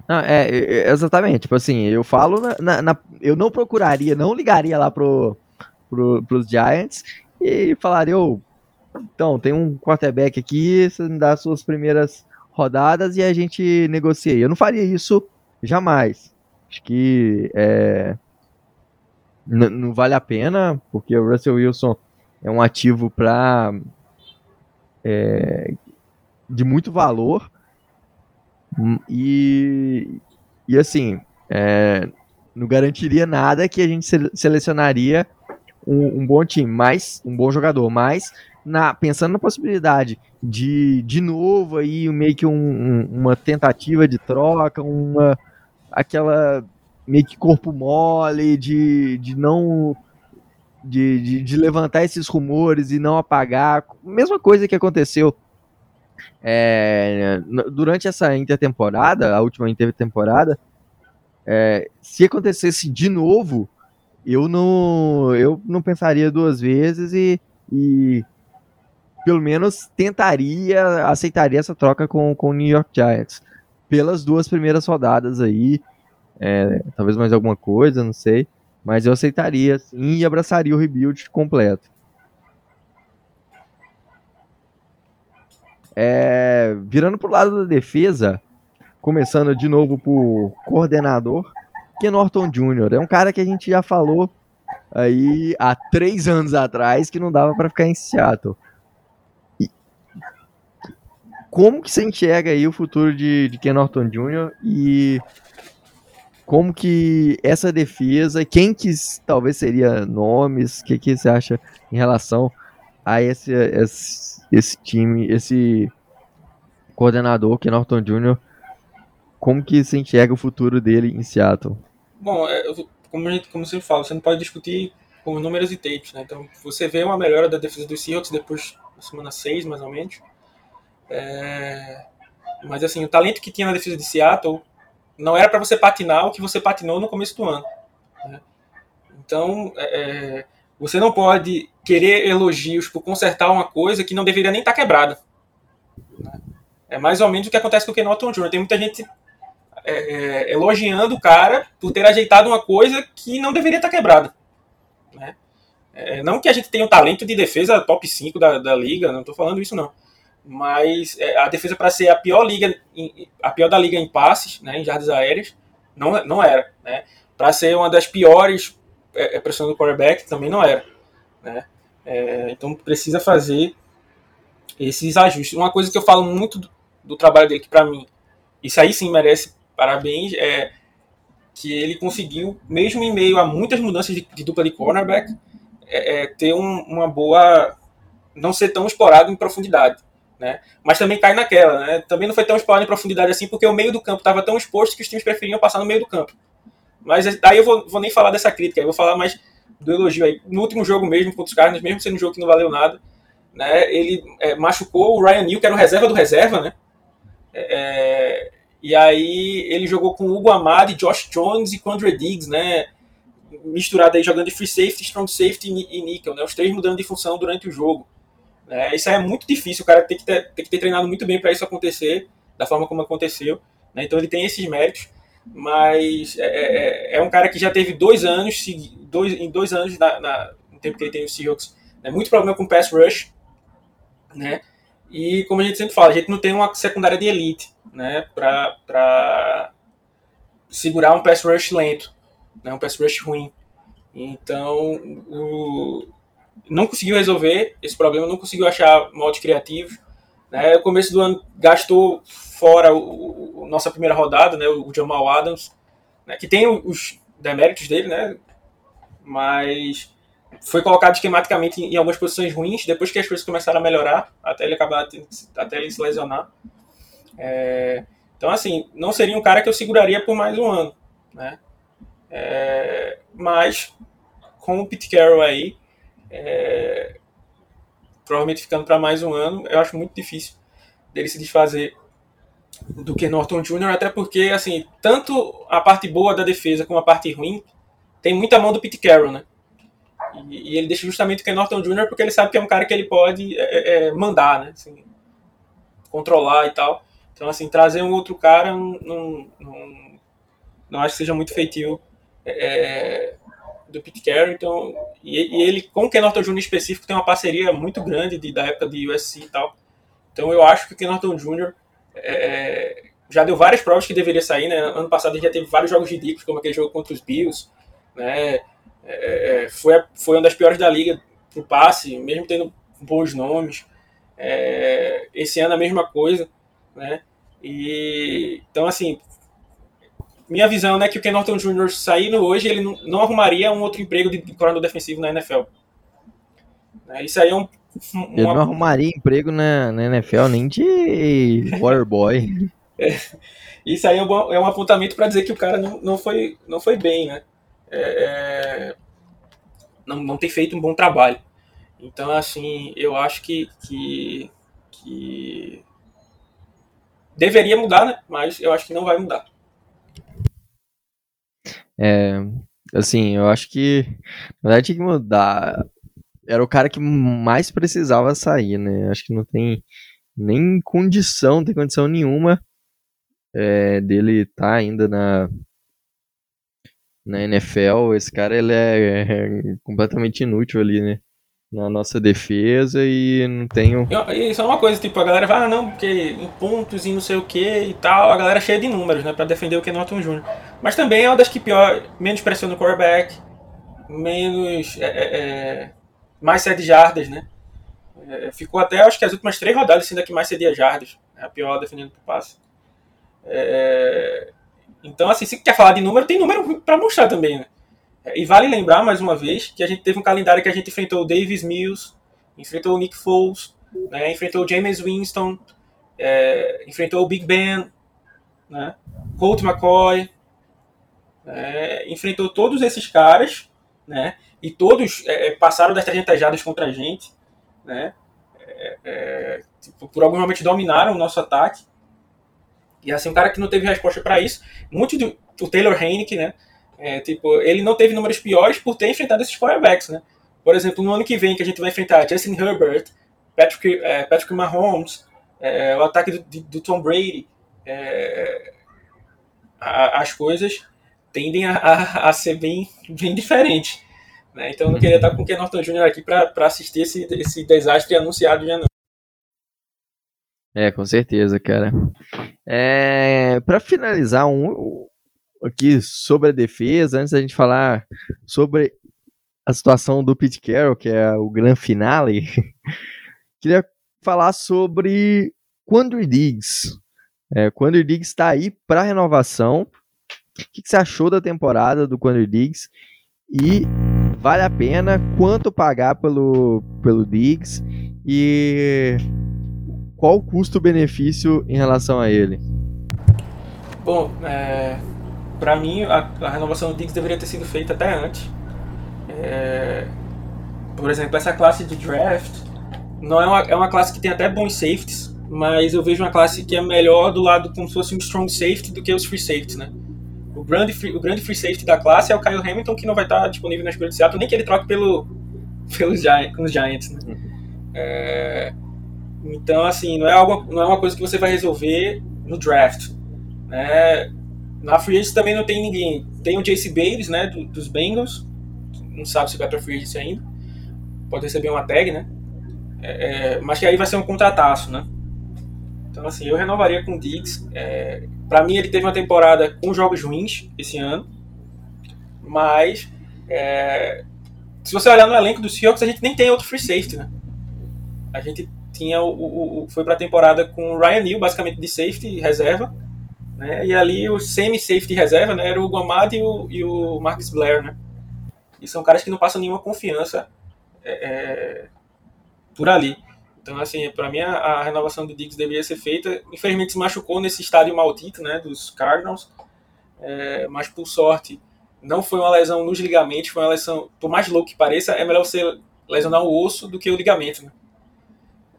Não, é, é, exatamente. Tipo assim, eu falo na, na, na, eu não procuraria, não ligaria lá pro, pro, pros Giants e falaria, oh, então, tem um quarterback aqui, você me dá as suas primeiras rodadas e a gente negocia. Eu não faria isso jamais. Acho que é, não vale a pena, porque o Russell Wilson é um ativo para é, de muito valor e, e assim é, não garantiria nada que a gente selecionaria um, um, bom time, mais um bom jogador, mas na, pensando na possibilidade de de novo aí meio que um, um, uma tentativa de troca, uma aquela meio que corpo mole de, de não de, de, de, levantar esses rumores e não apagar. Mesma coisa que aconteceu é, durante essa intertemporada, a última intertemporada. É, se acontecesse de novo, eu não, eu não pensaria duas vezes e, e pelo menos tentaria, aceitaria essa troca com, com o New York Giants. Pelas duas primeiras rodadas aí, é, talvez mais alguma coisa, não sei. Mas eu aceitaria, sim, e abraçaria o rebuild completo. É, virando pro lado da defesa, começando de novo por coordenador, Ken Norton Jr. É um cara que a gente já falou aí há três anos atrás que não dava para ficar em Seattle. Como que você enxerga aí o futuro de, de Ken Norton Jr. e como que essa defesa, quem que talvez seria nomes, o que, que você acha em relação a esse, esse, esse time, esse coordenador, é Norton Jr., como que você enxerga o futuro dele em Seattle? Bom, é, como, como você fala, você não pode discutir com números e tapes, né? Então, você vê uma melhora da defesa dos Seahawks depois da semana 6, mais ou menos. É... Mas, assim, o talento que tinha na defesa de Seattle não era para você patinar o que você patinou no começo do ano. Né? Então, é, é, você não pode querer elogios por consertar uma coisa que não deveria nem estar tá quebrada. Né? É mais ou menos o que acontece com o Ken Norton Jr. Tem muita gente é, é, elogiando o cara por ter ajeitado uma coisa que não deveria estar tá quebrada. Né? É, não que a gente tenha um talento de defesa top 5 da, da liga, não estou falando isso não mas é, a defesa para ser a pior liga, a pior da liga em passes, né, em jardas aéreas, não, não era, né? Para ser uma das piores é, é pressionando o quarterback, também não era, né? É, então precisa fazer esses ajustes. Uma coisa que eu falo muito do, do trabalho dele, que para mim, isso aí sim merece parabéns, é que ele conseguiu, mesmo em meio a muitas mudanças de, de dupla de cornerback, é, é, ter um, uma boa. não ser tão explorado em profundidade né? Mas também cai naquela, né? Também não foi tão explorado em profundidade assim, porque o meio do campo estava tão exposto que os times preferiam passar no meio do campo. Mas aí eu vou, vou nem falar dessa crítica, eu vou falar mais do elogio aí. No último jogo mesmo, contra os Cardinals, mesmo sendo um jogo que não valeu nada, né? Ele é, machucou o Ryan Neal, que era o reserva do reserva, né? É, e aí ele jogou com o Hugo Amadi, Josh Jones e Quandre Diggs, né? Misturado aí jogando de free safety, strong safety e nickel, né? Os três mudando de função durante o jogo. É, isso é muito difícil, o cara tem que ter, tem que ter treinado muito bem para isso acontecer, da forma como aconteceu. Né? Então ele tem esses méritos, mas é, é, é, um cara que já teve dois anos, dois, em dois anos na, na, no tempo que ele tem o Seahawks, né? muito problema com pass rush, né? E como a gente sempre fala, a gente não tem uma secundária de elite, né? Para segurar um pass rush lento, né? Um pass rush ruim. Então, o, não conseguiu resolver esse problema, não conseguiu achar molde criativo. Né? No começo do ano gastou fora o, o nossa primeira rodada, né? o Jamal Adams, né? que tem os deméritos dele, né? mas foi colocado esquematicamente em algumas posições ruins, depois que as coisas começaram a melhorar, até ele acabar, até ele se lesionar. É, então, assim, não seria um cara que eu seguraria por mais um ano, né? É, mas, com o Pete Carroll aí, é, provavelmente ficando para mais um ano, eu acho muito difícil dele se desfazer do que Norton Jr., até porque, assim, tanto a parte boa da defesa como a parte ruim tem muita mão do Pete Carroll, né? E, e ele deixa justamente o Ken Norton Jr. porque ele sabe que é um cara que ele pode é, é, é, mandar, né? Assim, controlar e tal. Então, assim, trazer um outro cara não, não, não, acho que seja muito feitio é, do Pete Carroll. Então, e, e, ele, com o Ken Norton Jr. específico, tem uma parceria muito grande de, da época de USC e tal. Então, eu acho que o Ken Norton Jr. É, já deu várias provas que deveria sair, né? Ano passado ele já teve vários jogos ridículos, como aquele jogo contra os Bills, né? É, foi, foi uma das piores da liga pro passe, mesmo tendo bons nomes. É, esse ano a mesma coisa, né? E, então, assim, minha visão é né, que o Ken Norton Jr. saindo hoje, ele não, não arrumaria um outro emprego de, de coordenador defensivo na NFL. Né? Isso aí é um. um ele não arrumaria emprego na, na NFL nem de waterboy. é, isso aí é um, é um apontamento para dizer que o cara não, não, foi, não foi bem, né? É, é, não, não tem feito um bom trabalho. Então, assim, eu acho que, que, que deveria mudar, né? Mas eu acho que não vai mudar. É, assim, eu acho que na verdade tinha que mudar. Era o cara que mais precisava sair, né? Acho que não tem nem condição, não tem condição nenhuma é, dele estar tá ainda na, na NFL, esse cara ele é, é, completamente inútil ali, né? Na nossa defesa e não tenho. Isso é uma coisa, tipo, a galera vai, ah, não, porque em pontos e não sei o que e tal, a galera é cheia de números, né, pra defender o Ken Norton Jr. Mas também é uma das que pior, menos pressiona o quarterback, menos. É, é, é mais cede jardas, né? É, ficou até, acho que as últimas três rodadas sendo a que mais cedia jardas, é a pior defendendo pro passe. É, então, assim, se quer falar de número, tem número para mostrar também, né? E vale lembrar, mais uma vez, que a gente teve um calendário que a gente enfrentou o Davis Mills, enfrentou o Nick Foles, né? enfrentou o James Winston, é, enfrentou o Big Ben, né? Colt McCoy, é, enfrentou todos esses caras, né? E todos é, é passaram das 300 jardas contra a gente, né? É, é, tipo, por alguns momentos dominaram o nosso ataque. E assim, um cara que não teve resposta para isso, muito do o Taylor Heinicke, né? É, tipo, ele não teve números piores por ter enfrentado esses quarterbacks, né? Por exemplo, no ano que vem que a gente vai enfrentar Justin Herbert, Patrick, Patrick Mahomes, o ataque do, do Tom Brady, as coisas tendem a, a, a, ser bem, bem diferentes. Né? Então eu não queria estar com o Ken Norton Jr. aqui para assistir esse, esse desastre anunciado já não. É, com certeza, cara. É, para finalizar um aqui sobre a defesa, antes da gente falar sobre a situação do Pete Carroll, que é o grande finale, queria falar sobre Quandre Diggs. É, Quandre Diggs está aí para renovação. O que, que, você achou da temporada do Quandre Diggs? E vale a pena? Quanto pagar pelo, pelo Diggs? E qual o custo-benefício em relação a ele? Bom, é, para mim a, a, renovação do Diggs deveria ter sido feita até antes. É, por exemplo, essa classe de draft não é uma, é uma classe que tem até bons safeties, mas eu vejo uma classe que é melhor do lado como se fosse um strong safety do que os free safeties, né? O grande free, o grande free safety da classe é o Kyle Hamilton, que não vai estar disponível na escolha de Seattle, nem que ele troque pelo, pelos Giants, com os Giants, né? Uhum. É, então, assim, não é, algo, não é uma coisa que você vai resolver no draft. Né? Na free agency também não tem ninguém. Tem o Jace Bates, né, do, dos Bengals. Não sabe se vai para free agency ainda. Pode receber uma tag, né? É, é, mas que aí vai ser um contrataço, né? Então, assim, eu renovaria com o Diggs. É, para mim, ele teve uma temporada com jogos ruins esse ano. Mas, é, se você olhar no elenco do Seahawks, a gente nem tem outro free safety, né? A gente tinha o, o, o foi para a temporada com o Ryan Neal, basicamente de safety reserva, né? E ali o semi-safety reserva né, era o Guamad e o, e o Marcus Blair, né? E são caras que não passam nenhuma confiança é, é por ali. Então, assim, para mim a, a, renovação do Diggs deveria ser feita. Infelizmente se machucou nesse estádio maldito, né, dos Cardinals. É, mas por sorte não foi uma lesão nos ligamentos, foi uma lesão, por mais louco que pareça, é melhor você lesionar o osso do que o ligamento, né?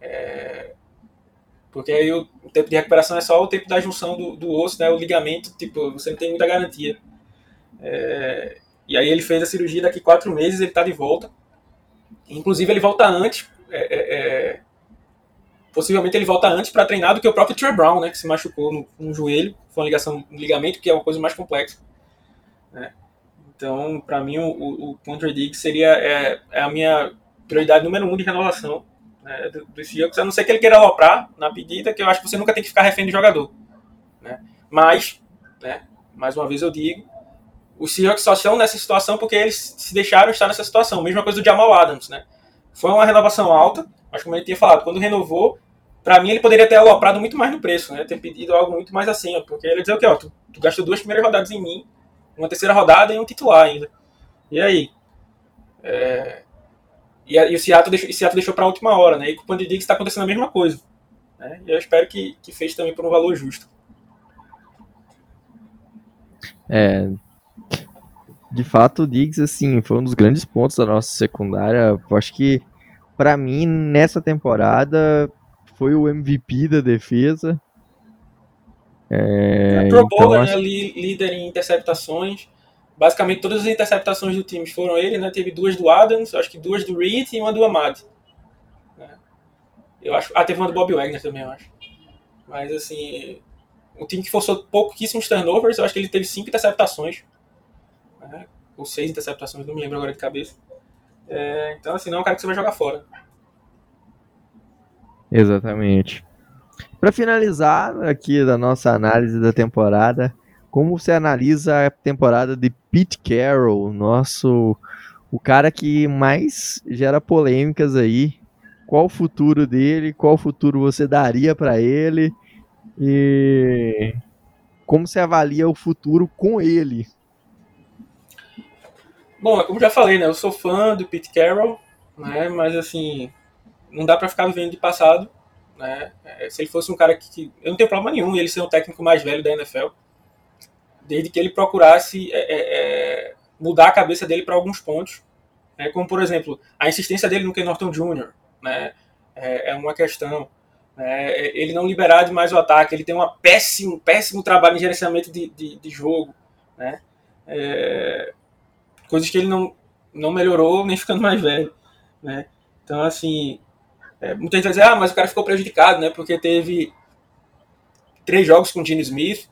É, porque aí o, tempo de recuperação é só o tempo da junção do, do osso, né? O ligamento, tipo, você não tem muita garantia. É, e aí ele fez a cirurgia, daqui quatro meses ele está de volta. Inclusive ele volta antes, é, é, é possivelmente ele volta antes para treinar do que o próprio Trey Brown, né? Que se machucou no, no joelho, foi uma ligação no ligamento, que é uma coisa mais complexa. Né? Então, para mim, o, o, o Diggs seria é, é, a minha prioridade número um de renovação né, do, do Seahawks, a não ser que ele queira aloprar na pedida, que eu acho que você nunca tem que ficar refém de jogador. Né? Mas, né, mais uma vez eu digo, os Seahawks só estão nessa situação porque eles se deixaram estar nessa situação. Mesma coisa do Jamal Adams, né? Foi uma renovação alta, mas como ele tinha falado, quando renovou, para mim ele poderia ter aloprado muito mais no preço, né? Ter pedido algo muito mais assim, ó, porque ele ia dizer o quê? Ó, tu, tu gastou duas primeiras rodadas em mim, uma terceira rodada e um titular ainda. E aí? É... E, e, o Seattle deixou, Seattle deixou para a última hora, né? E com o Pandy Diggs está acontecendo a mesma coisa. Né? E eu espero que, que fez também por um valor justo. É, de fato, o Diggs, assim, foi um dos grandes pontos da nossa secundária. Eu acho que, para mim, nessa temporada, foi o MVP da defesa. É, Pro então, Bowler, acho... né, líder em interceptações. Basicamente todas as interceptações do time foram ele, né? Teve duas do Adams, acho que duas do Reed e uma do Amad. Né? Eu acho. Ah, teve uma do Bob Wagner também, eu acho. Mas assim, um time que forçou pouquíssimos turnovers, eu acho que ele teve cinco interceptações. Né? Ou seis interceptações, não me lembro agora de cabeça. É, então, assim, não é um cara que você vai jogar fora. Exatamente. Para finalizar aqui da nossa análise da temporada, como você analisa a temporada de Pete Carroll, nosso o cara que mais gera polêmicas aí? Qual o futuro dele? Qual futuro você daria para ele? E como você avalia o futuro com ele? Bom, como já falei, né? Eu sou fã do Pete Carroll, né? Mas assim, não dá para ficar vivendo de passado. Né? É, se ele fosse um cara que, que, Eu não tenho problema nenhum ele ser um técnico mais velho da NFL, desde que ele procurasse é, é, é mudar a cabeça dele para alguns pontos, né? como por exemplo a insistência dele no Ken Norton Jr. Né? É, é, uma questão. Né? Ele não liberar demais o ataque, ele tem um péssimo, péssimo trabalho em gerenciamento de, de, de jogo. Né? É, coisas que ele não, não melhorou nem ficando mais velho. Né? Então, assim, é, muita gente vai dizer, ah, mas o cara ficou prejudicado, né? Porque teve três jogos com o Gene Smith,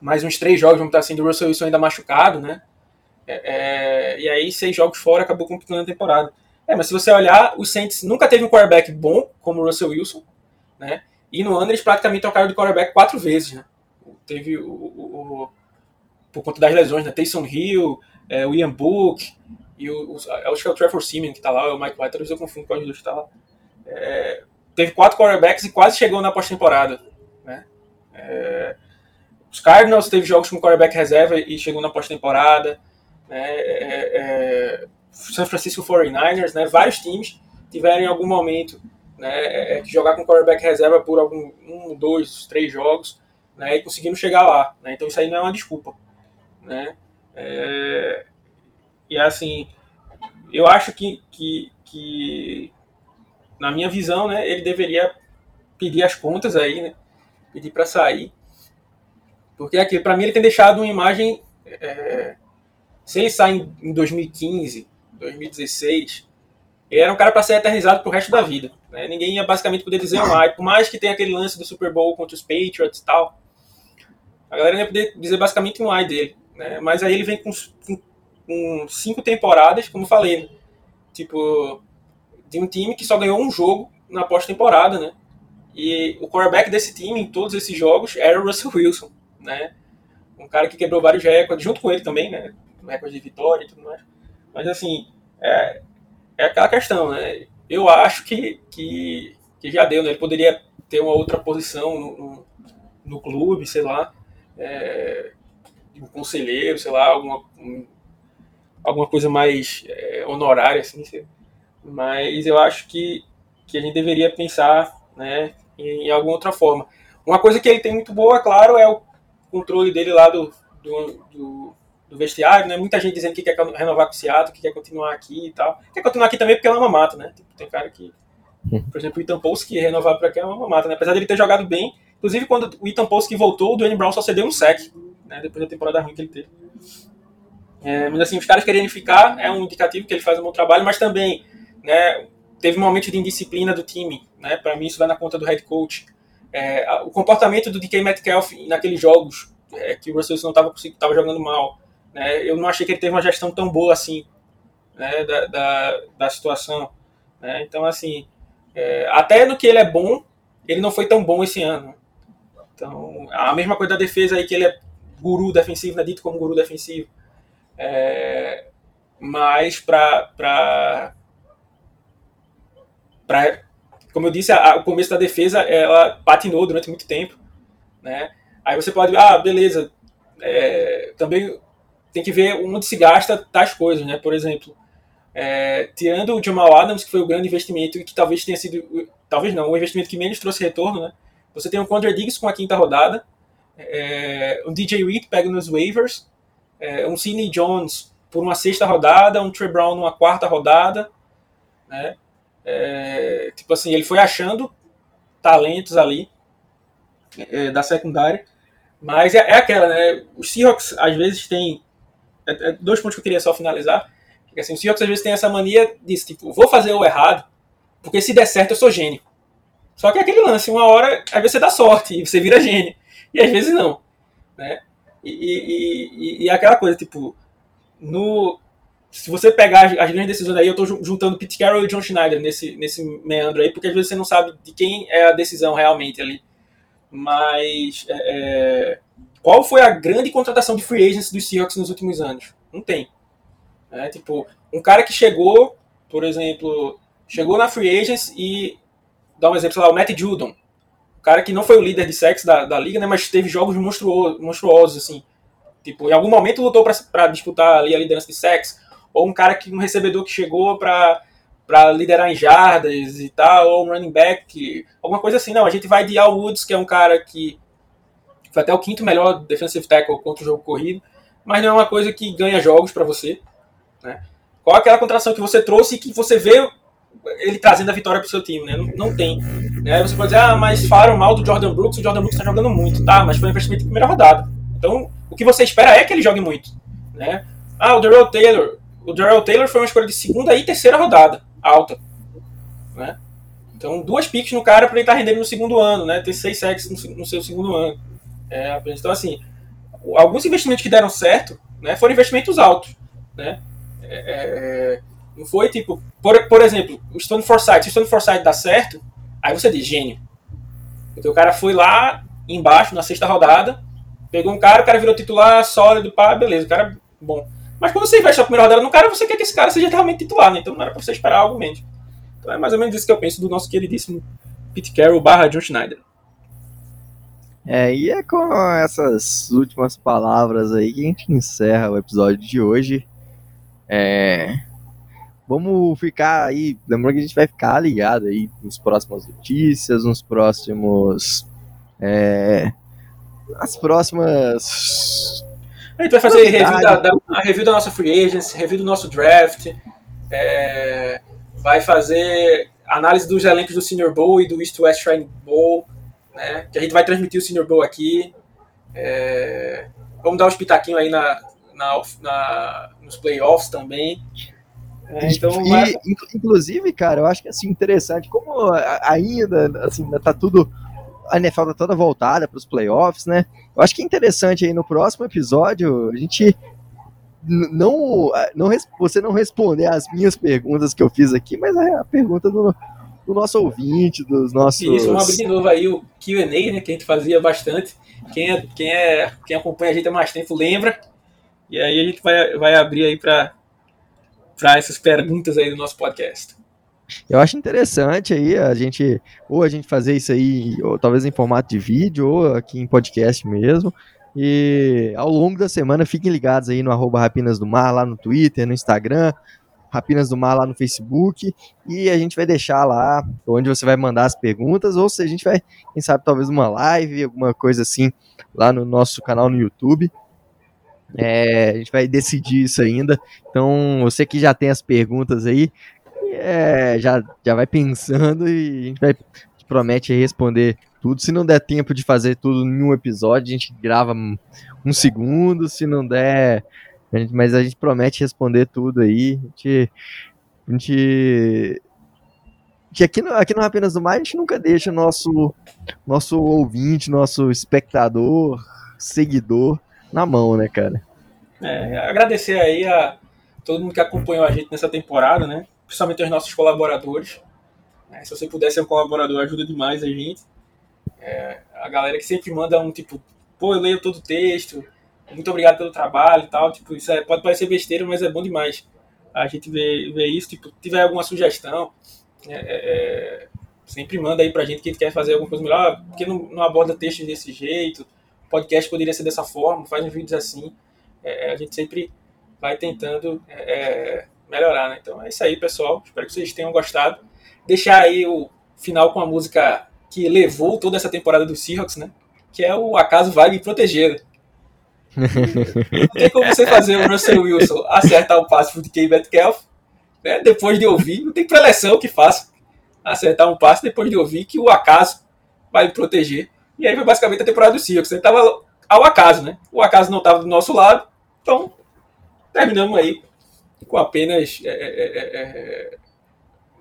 mais uns três jogos, vamos estar assim, do Russell Wilson ainda machucado, né? É, é, e aí, seis jogos fora, acabou complicando a temporada. É, mas se você olhar, o Saints nunca teve um quarterback bom, como o Russell Wilson, né? E no ano eles praticamente trocaram de quarterback quatro vezes, né? Teve o, o, o por conta das lesões, né? Taysom Hill, é, Ian Book, e o, o, acho que é o Trevor Simeon que tá lá, é o Mike White, talvez eu confundo com o dois que tá lá. É, teve quatro quarterbacks e quase chegou na pós-temporada. Né? É, os Cardinals teve jogos com quarterback reserva e chegou na pós-temporada. Né? É, é San Francisco 49ers, né? vários times tiveram em algum momento né, é, que jogar com quarterback reserva por algum um, dois, três jogos né, e conseguiram chegar lá. Né? Então isso aí não é uma desculpa. Né? É, e assim, eu acho que, que, que, na minha visão, né, ele deveria pedir as contas aí, né, pedir para sair. Porque aqui, para mim, ele tem deixado uma imagem. É, se ele sai em 2015, 2016, ele era um cara para ser eternizado pro resto da vida. Né? Ninguém ia basicamente poder dizer ai, por mais que tenha aquele lance do Super Bowl contra os Patriots e tal. A galera não ia poder dizer basicamente um ai dele. Né? Mas aí ele vem com, com com cinco temporadas, como falei, né? tipo, de um time que só ganhou um jogo na pós-temporada, né? E o quarterback desse time, em todos esses jogos, era o Russell Wilson, né? Um cara que quebrou vários recordes, junto com ele também, né? Recorde de vitória e tudo mais. Mas, assim, é, é aquela questão, né? Eu acho que, que, que já deu, né? Ele poderia ter uma outra posição no, no, no clube, sei lá, é, um conselheiro, sei lá, alguma, um, alguma coisa mais é, honorária, assim. Mas eu acho que, que a gente deveria pensar né, em, em alguma outra forma. Uma coisa que ele tem muito boa, claro, é o controle dele lá do, do, do, do vestiário, né? Muita gente dizendo que quer renovar com o Seattle, que quer continuar aqui e tal. Quer continuar aqui também porque é uma mata, né? Tipo, tem cara que, por exemplo, o Post que renovar para aqui é uma mata, né? Apesar dele ter jogado bem, inclusive quando o Post que voltou, o Dwayne Brown só cedeu um sec, né? Depois da temporada ruim que ele teve. É, mas assim, os caras querendo ficar é um indicativo que ele faz um bom trabalho, mas também, né? Teve um momento de indisciplina do time, né? Para mim isso vai na conta do head coach. É, o comportamento do DK Metcalf naqueles jogos é, que o Russell não estava jogando mal, né? Eu não achei que ele teve uma gestão tão boa assim, né? Da, da, da situação, né? Então assim, é, até no que ele é bom, ele não foi tão bom esse ano. Então a mesma coisa da defesa aí que ele é guru defensivo, né? Dito como guru defensivo. É, mas para como eu disse, a, a, o começo da defesa ela patinou durante muito tempo, né? Aí você pode, ah, beleza, é, também tem que ver onde se gasta tais coisas, né? Por exemplo, é, tirando o Jamal Adams, que foi o grande investimento e que talvez tenha sido, talvez não, o investimento que menos trouxe retorno, né? Você tem o Condre Diggs com a quinta rodada, é, um DJ Reed pega nos waivers, é, um Sidney Jones por uma sexta rodada, um Trey Brown numa quarta rodada, né? É, tipo assim, ele foi achando talentos ali é, da secundária, mas é, é, aquela, né? Os Seahawks às vezes tem é, é, dois pontos que eu queria só finalizar. Que, assim, os Seahawks às vezes tem essa mania de tipo, vou fazer o errado, porque se der certo eu sou gênio. Só que é aquele lance, uma hora, às vezes você dá sorte e você vira gênio, e às vezes não, né? E, e, e, aquela coisa, tipo, no, se você pegar as, as, grandes decisões aí, eu estou juntando Pete Carroll e John Schneider nesse, nesse meandro aí, porque às vezes você não sabe de quem é a decisão realmente ali. Mas é, é, qual foi a grande contratação de free agents dos Seahawks nos últimos anos? Não tem. É, tipo, um cara que chegou, por exemplo, chegou na free agents e dá um exemplo, sei lá, o Matt Judon. Cara que não foi o líder de sexo da, da liga, né, mas teve jogos monstruosos, monstruosos assim. Tipo, em algum momento lutou para disputar ali a liderança de sexo ou um cara que um recebedor que chegou para para liderar em jardas e tal, ou um running back, alguma coisa assim. Não, a gente vai de Al Woods, que é um cara que foi até o quinto melhor defensive tackle contra o jogo corrido, mas não é uma coisa que ganha jogos para você. Né? Qual é aquela contratação que você trouxe e que você vê ele trazendo a vitória para o seu time? Né? Não, não tem. Né? Você pode dizer, ah, mas falaram mal do Jordan Brooks, o Jordan Brooks está jogando muito, tá? Mas foi um investimento de primeira rodada. Então, o que você espera é que ele jogue muito. Né? Ah, o Darrell Taylor, o Darrell Taylor foi uma escolha de segunda e terceira rodada, alta. Né? Então, duas picks no cara para ele estar tá rendendo no segundo ano, né? Ter seis sacks no, no, seu segundo ano. É, então, assim, alguns investimentos que deram certo né, foram investimentos altos. Né? É, é, não foi tipo, por, por exemplo, o Stone Forsythe. Se o Stone Forsythe dá certo, aí você diz gênio. Porque o cara foi lá embaixo, na sexta rodada, pegou um cara, o cara virou titular sólido, pá, beleza, o cara bom. Mas quando você investe a primeira rodada no cara, você quer que esse cara seja realmente titular, né? Então não era pra você esperar algo menos. Então é mais ou menos isso que eu penso do nosso queridíssimo Pete Carroll barra John Schneider. É, e é com essas últimas palavras aí que a gente encerra o episódio de hoje. É, vamos ficar aí, lembrando que a gente vai ficar ligado aí nos próximas notícias, nos próximos. É, as próximas a gente vai fazer review da, da, a review da nossa free agency, review do nosso draft, é, vai fazer análise dos elencos do Senior Bowl e do East West Shrine Bowl, né, que a gente vai transmitir o Senior Bowl aqui. É, vamos dar um pitaquinhos aí na, na, na, nos playoffs também. É, então, e, vai... Inclusive, cara, eu acho que é assim, interessante, como ainda assim, ainda tá tudo a NFL tá toda voltada para os playoffs, né? Eu acho que é interessante aí no próximo episódio a gente não, não você não responder as minhas perguntas que eu fiz aqui, mas é a pergunta do, do nosso ouvinte, dos nossos. Isso, vamos abrir de novo aí o QA, né? Que a gente fazia bastante. Quem, é, quem, é, quem acompanha a gente há mais tempo lembra. E aí a gente vai, vai abrir aí para essas perguntas aí do nosso podcast. Eu acho interessante aí a gente, ou a gente fazer isso aí, ou talvez em formato de vídeo, ou aqui em podcast mesmo, E ao longo da semana, fiquem ligados aí no arroba Rapinas do Mar, lá no Twitter, no Instagram, Rapinas do Mar lá no Facebook, e a gente vai deixar lá onde você vai mandar as perguntas, ou se a gente vai, quem sabe, talvez uma live, alguma coisa assim, lá no nosso canal no YouTube. É, a gente vai decidir isso ainda. Então, você que já tem as perguntas aí, é, já, já vai pensando e a gente vai promete responder tudo. Se não der tempo de fazer tudo em um episódio, a gente grava um segundo. Se não der, a gente, mas a gente promete responder tudo aí. A gente, a gente que aqui no, aqui no Apenas do Mar a gente nunca deixa nosso nosso ouvinte, nosso espectador, seguidor na mão, né, cara? É, agradecer aí a todo mundo que acompanhou a gente nessa temporada, né? Principalmente os nossos colaboradores. É, se você puder ser um colaborador, ajuda demais a gente. É, a galera que sempre manda um tipo, pô, eu leio todo o texto, muito obrigado pelo trabalho e tal. Tipo, isso é, pode parecer besteira, mas é bom demais. A gente vê, vê isso, tipo, tiver alguma sugestão, é, é, é sempre manda aí pra gente que a gente quer fazer alguma coisa melhor, porque não, não aborda textos desse jeito, podcast poderia ser dessa forma, faz uns vídeos assim. É, a gente sempre vai tentando é, melhorar, né? Então é isso aí, pessoal. Espero que vocês tenham gostado. Deixar aí o final com a música que levou toda essa temporada do Seahawks, né? Que é o Acaso Vai Me Proteger. Não tem como você fazer o Russell Wilson acertar o passe pro DK Metcalf, né? Depois de ouvir, não tem preleção que faça acertar um passe depois de ouvir que o acaso vai me proteger. E aí foi basicamente a temporada do Seahawks. Ele tava ao acaso, né? O acaso não estava do nosso lado, então terminamos aí com apenas é, é, é, é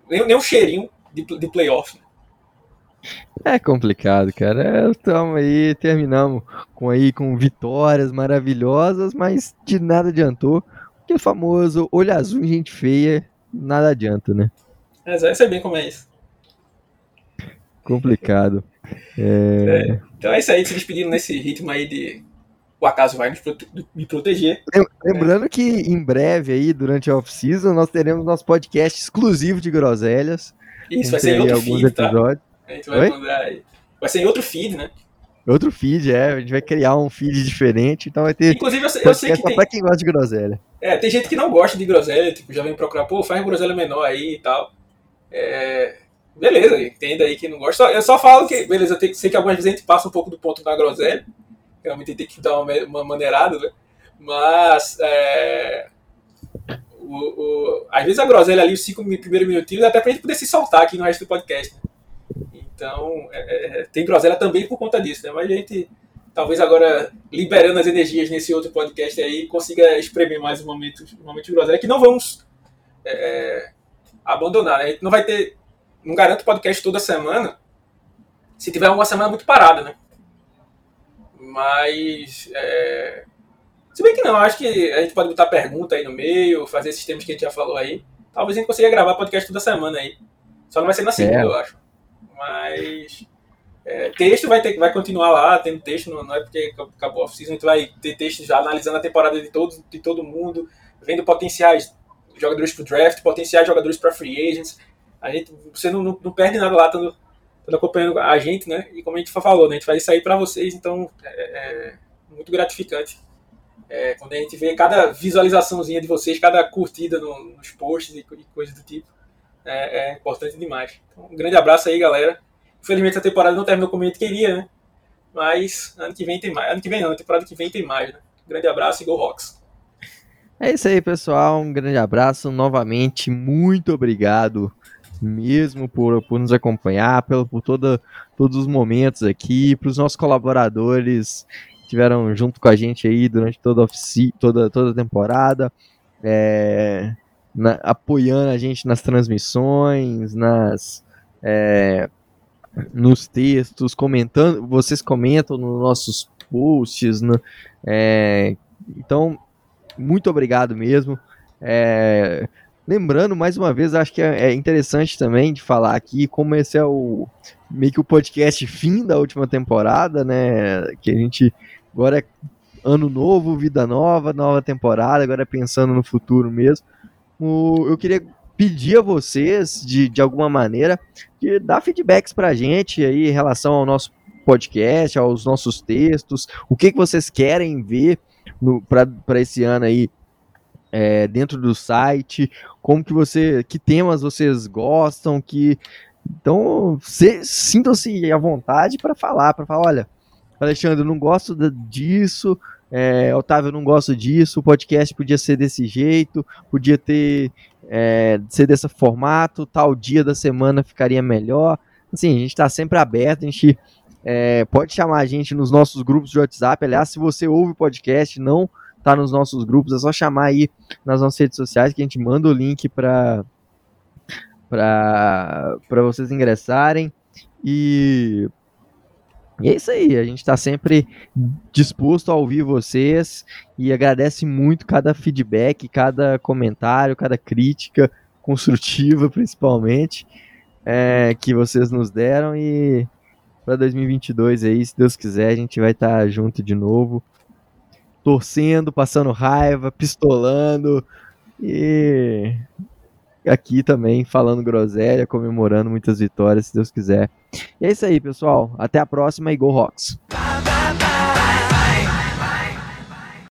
nem, nem, um cheirinho de, de playoff. Né? É complicado, cara. Estamos aí, terminamos com aí com vitórias maravilhosas, mas de nada adiantou. Porque o famoso olho azul em gente feia, nada adianta, né? É, eu sei bem como é isso. Complicado. É... É, então é isso aí, se despedindo nesse ritmo aí de o acaso vai me proteger. Lembrando que em breve aí, durante a off-season, nós teremos nosso podcast exclusivo de groselhas. Isso, vai ser em outro feed, tá? episódios. A gente vai Oi? mandar aí. Vai ser em outro feed, né? Outro feed, é. A gente vai criar um feed diferente, então vai ter. Inclusive, eu sei, eu sei que. Tem... pra quem gosta de groselha. É, tem gente que não gosta de groselha, tipo, já vem procurar, pô, faz groselha menor aí e tal. É, beleza, entenda aí que não gosta. Eu só falo que, beleza, eu sei que algumas vezes a gente passa um pouco do ponto da groselha. Realmente tem que dar uma, uma maneirada, né? Mas, é, o, o, às vezes a groselha ali, os cinco primeiros minutinhos, até pra gente poder se soltar aqui no resto do podcast. Né? Então, é, é, tem groselha também por conta disso, né? Mas a gente, talvez agora, liberando as energias nesse outro podcast aí, consiga espremer mais um momento, um momento de groselha, que não vamos é, abandonar, né? A gente não vai ter não garanto podcast toda semana se tiver uma semana muito parada, né? Mas. É... Se bem que não, acho que a gente pode botar pergunta aí no meio, fazer esses temas que a gente já falou aí. Talvez a gente consiga gravar podcast toda semana aí. Só não vai ser na segunda, é. eu acho. Mas. É, texto vai, ter, vai continuar lá, tendo texto, não, não é porque acabou a off-season, a gente vai ter texto já analisando a temporada de todo, de todo mundo, vendo potenciais jogadores para draft, potenciais jogadores para free agents, a gente, você não, não, não perde nada lá estando, acompanhando a gente, né? E como a gente falou, né? a gente vai sair para vocês, então é, é muito gratificante. É, quando a gente vê cada visualizaçãozinha de vocês, cada curtida no, nos posts e, e coisas do tipo, é, é, importante demais. Então, um grande abraço aí, galera. Infelizmente a temporada não terminou como a gente queria, né? Mas ano que vem tem mais. Ano que vem não, temporada que vem tem mais, né? Um grande abraço e Go Rocks! É isso aí, pessoal. Um grande abraço. Novamente, muito obrigado mesmo por, por nos acompanhar, pelo, por toda, todos os momentos aqui, para os nossos colaboradores que estiveram junto com a gente aí durante toda a, toda, toda a temporada, é, na, apoiando a gente nas transmissões, nas é, nos textos, comentando, vocês comentam nos nossos posts, né? é, então muito obrigado mesmo. É, Lembrando, mais uma vez, acho que é, é interessante também de falar aqui como esse é o meio que o podcast fim da última temporada, né? Que a gente agora é ano novo, vida nova, nova temporada, agora é pensando no futuro mesmo. eu queria pedir a vocês, de, de alguma maneira, de dar feedbacks pra gente aí em relação ao nosso podcast, aos nossos textos, o que, que vocês querem ver para esse ano aí é, dentro do site, como que você, que temas vocês gostam, que então sintam-se à vontade para falar, para falar, olha, Alexandre, eu não gosto disso, é, Otávio, eu não gosto disso, o podcast podia ser desse jeito, podia ter é, ser desse formato, tal dia da semana ficaria melhor. Assim, a gente está sempre aberto, a gente é, pode chamar a gente nos nossos grupos de WhatsApp. Aliás, se você ouve o podcast, não tá nos nossos grupos, é só chamar aí nas nossas redes sociais que a gente manda o link para para vocês ingressarem. E, e é isso aí, a gente está sempre disposto a ouvir vocês e agradece muito cada feedback, cada comentário, cada crítica construtiva, principalmente, é, que vocês nos deram. E para 2022 aí, se Deus quiser, a gente vai estar tá junto de novo torcendo, passando raiva, pistolando e aqui também falando groselha, comemorando muitas vitórias, se Deus quiser. E é isso aí, pessoal. Até a próxima e Go Rocks!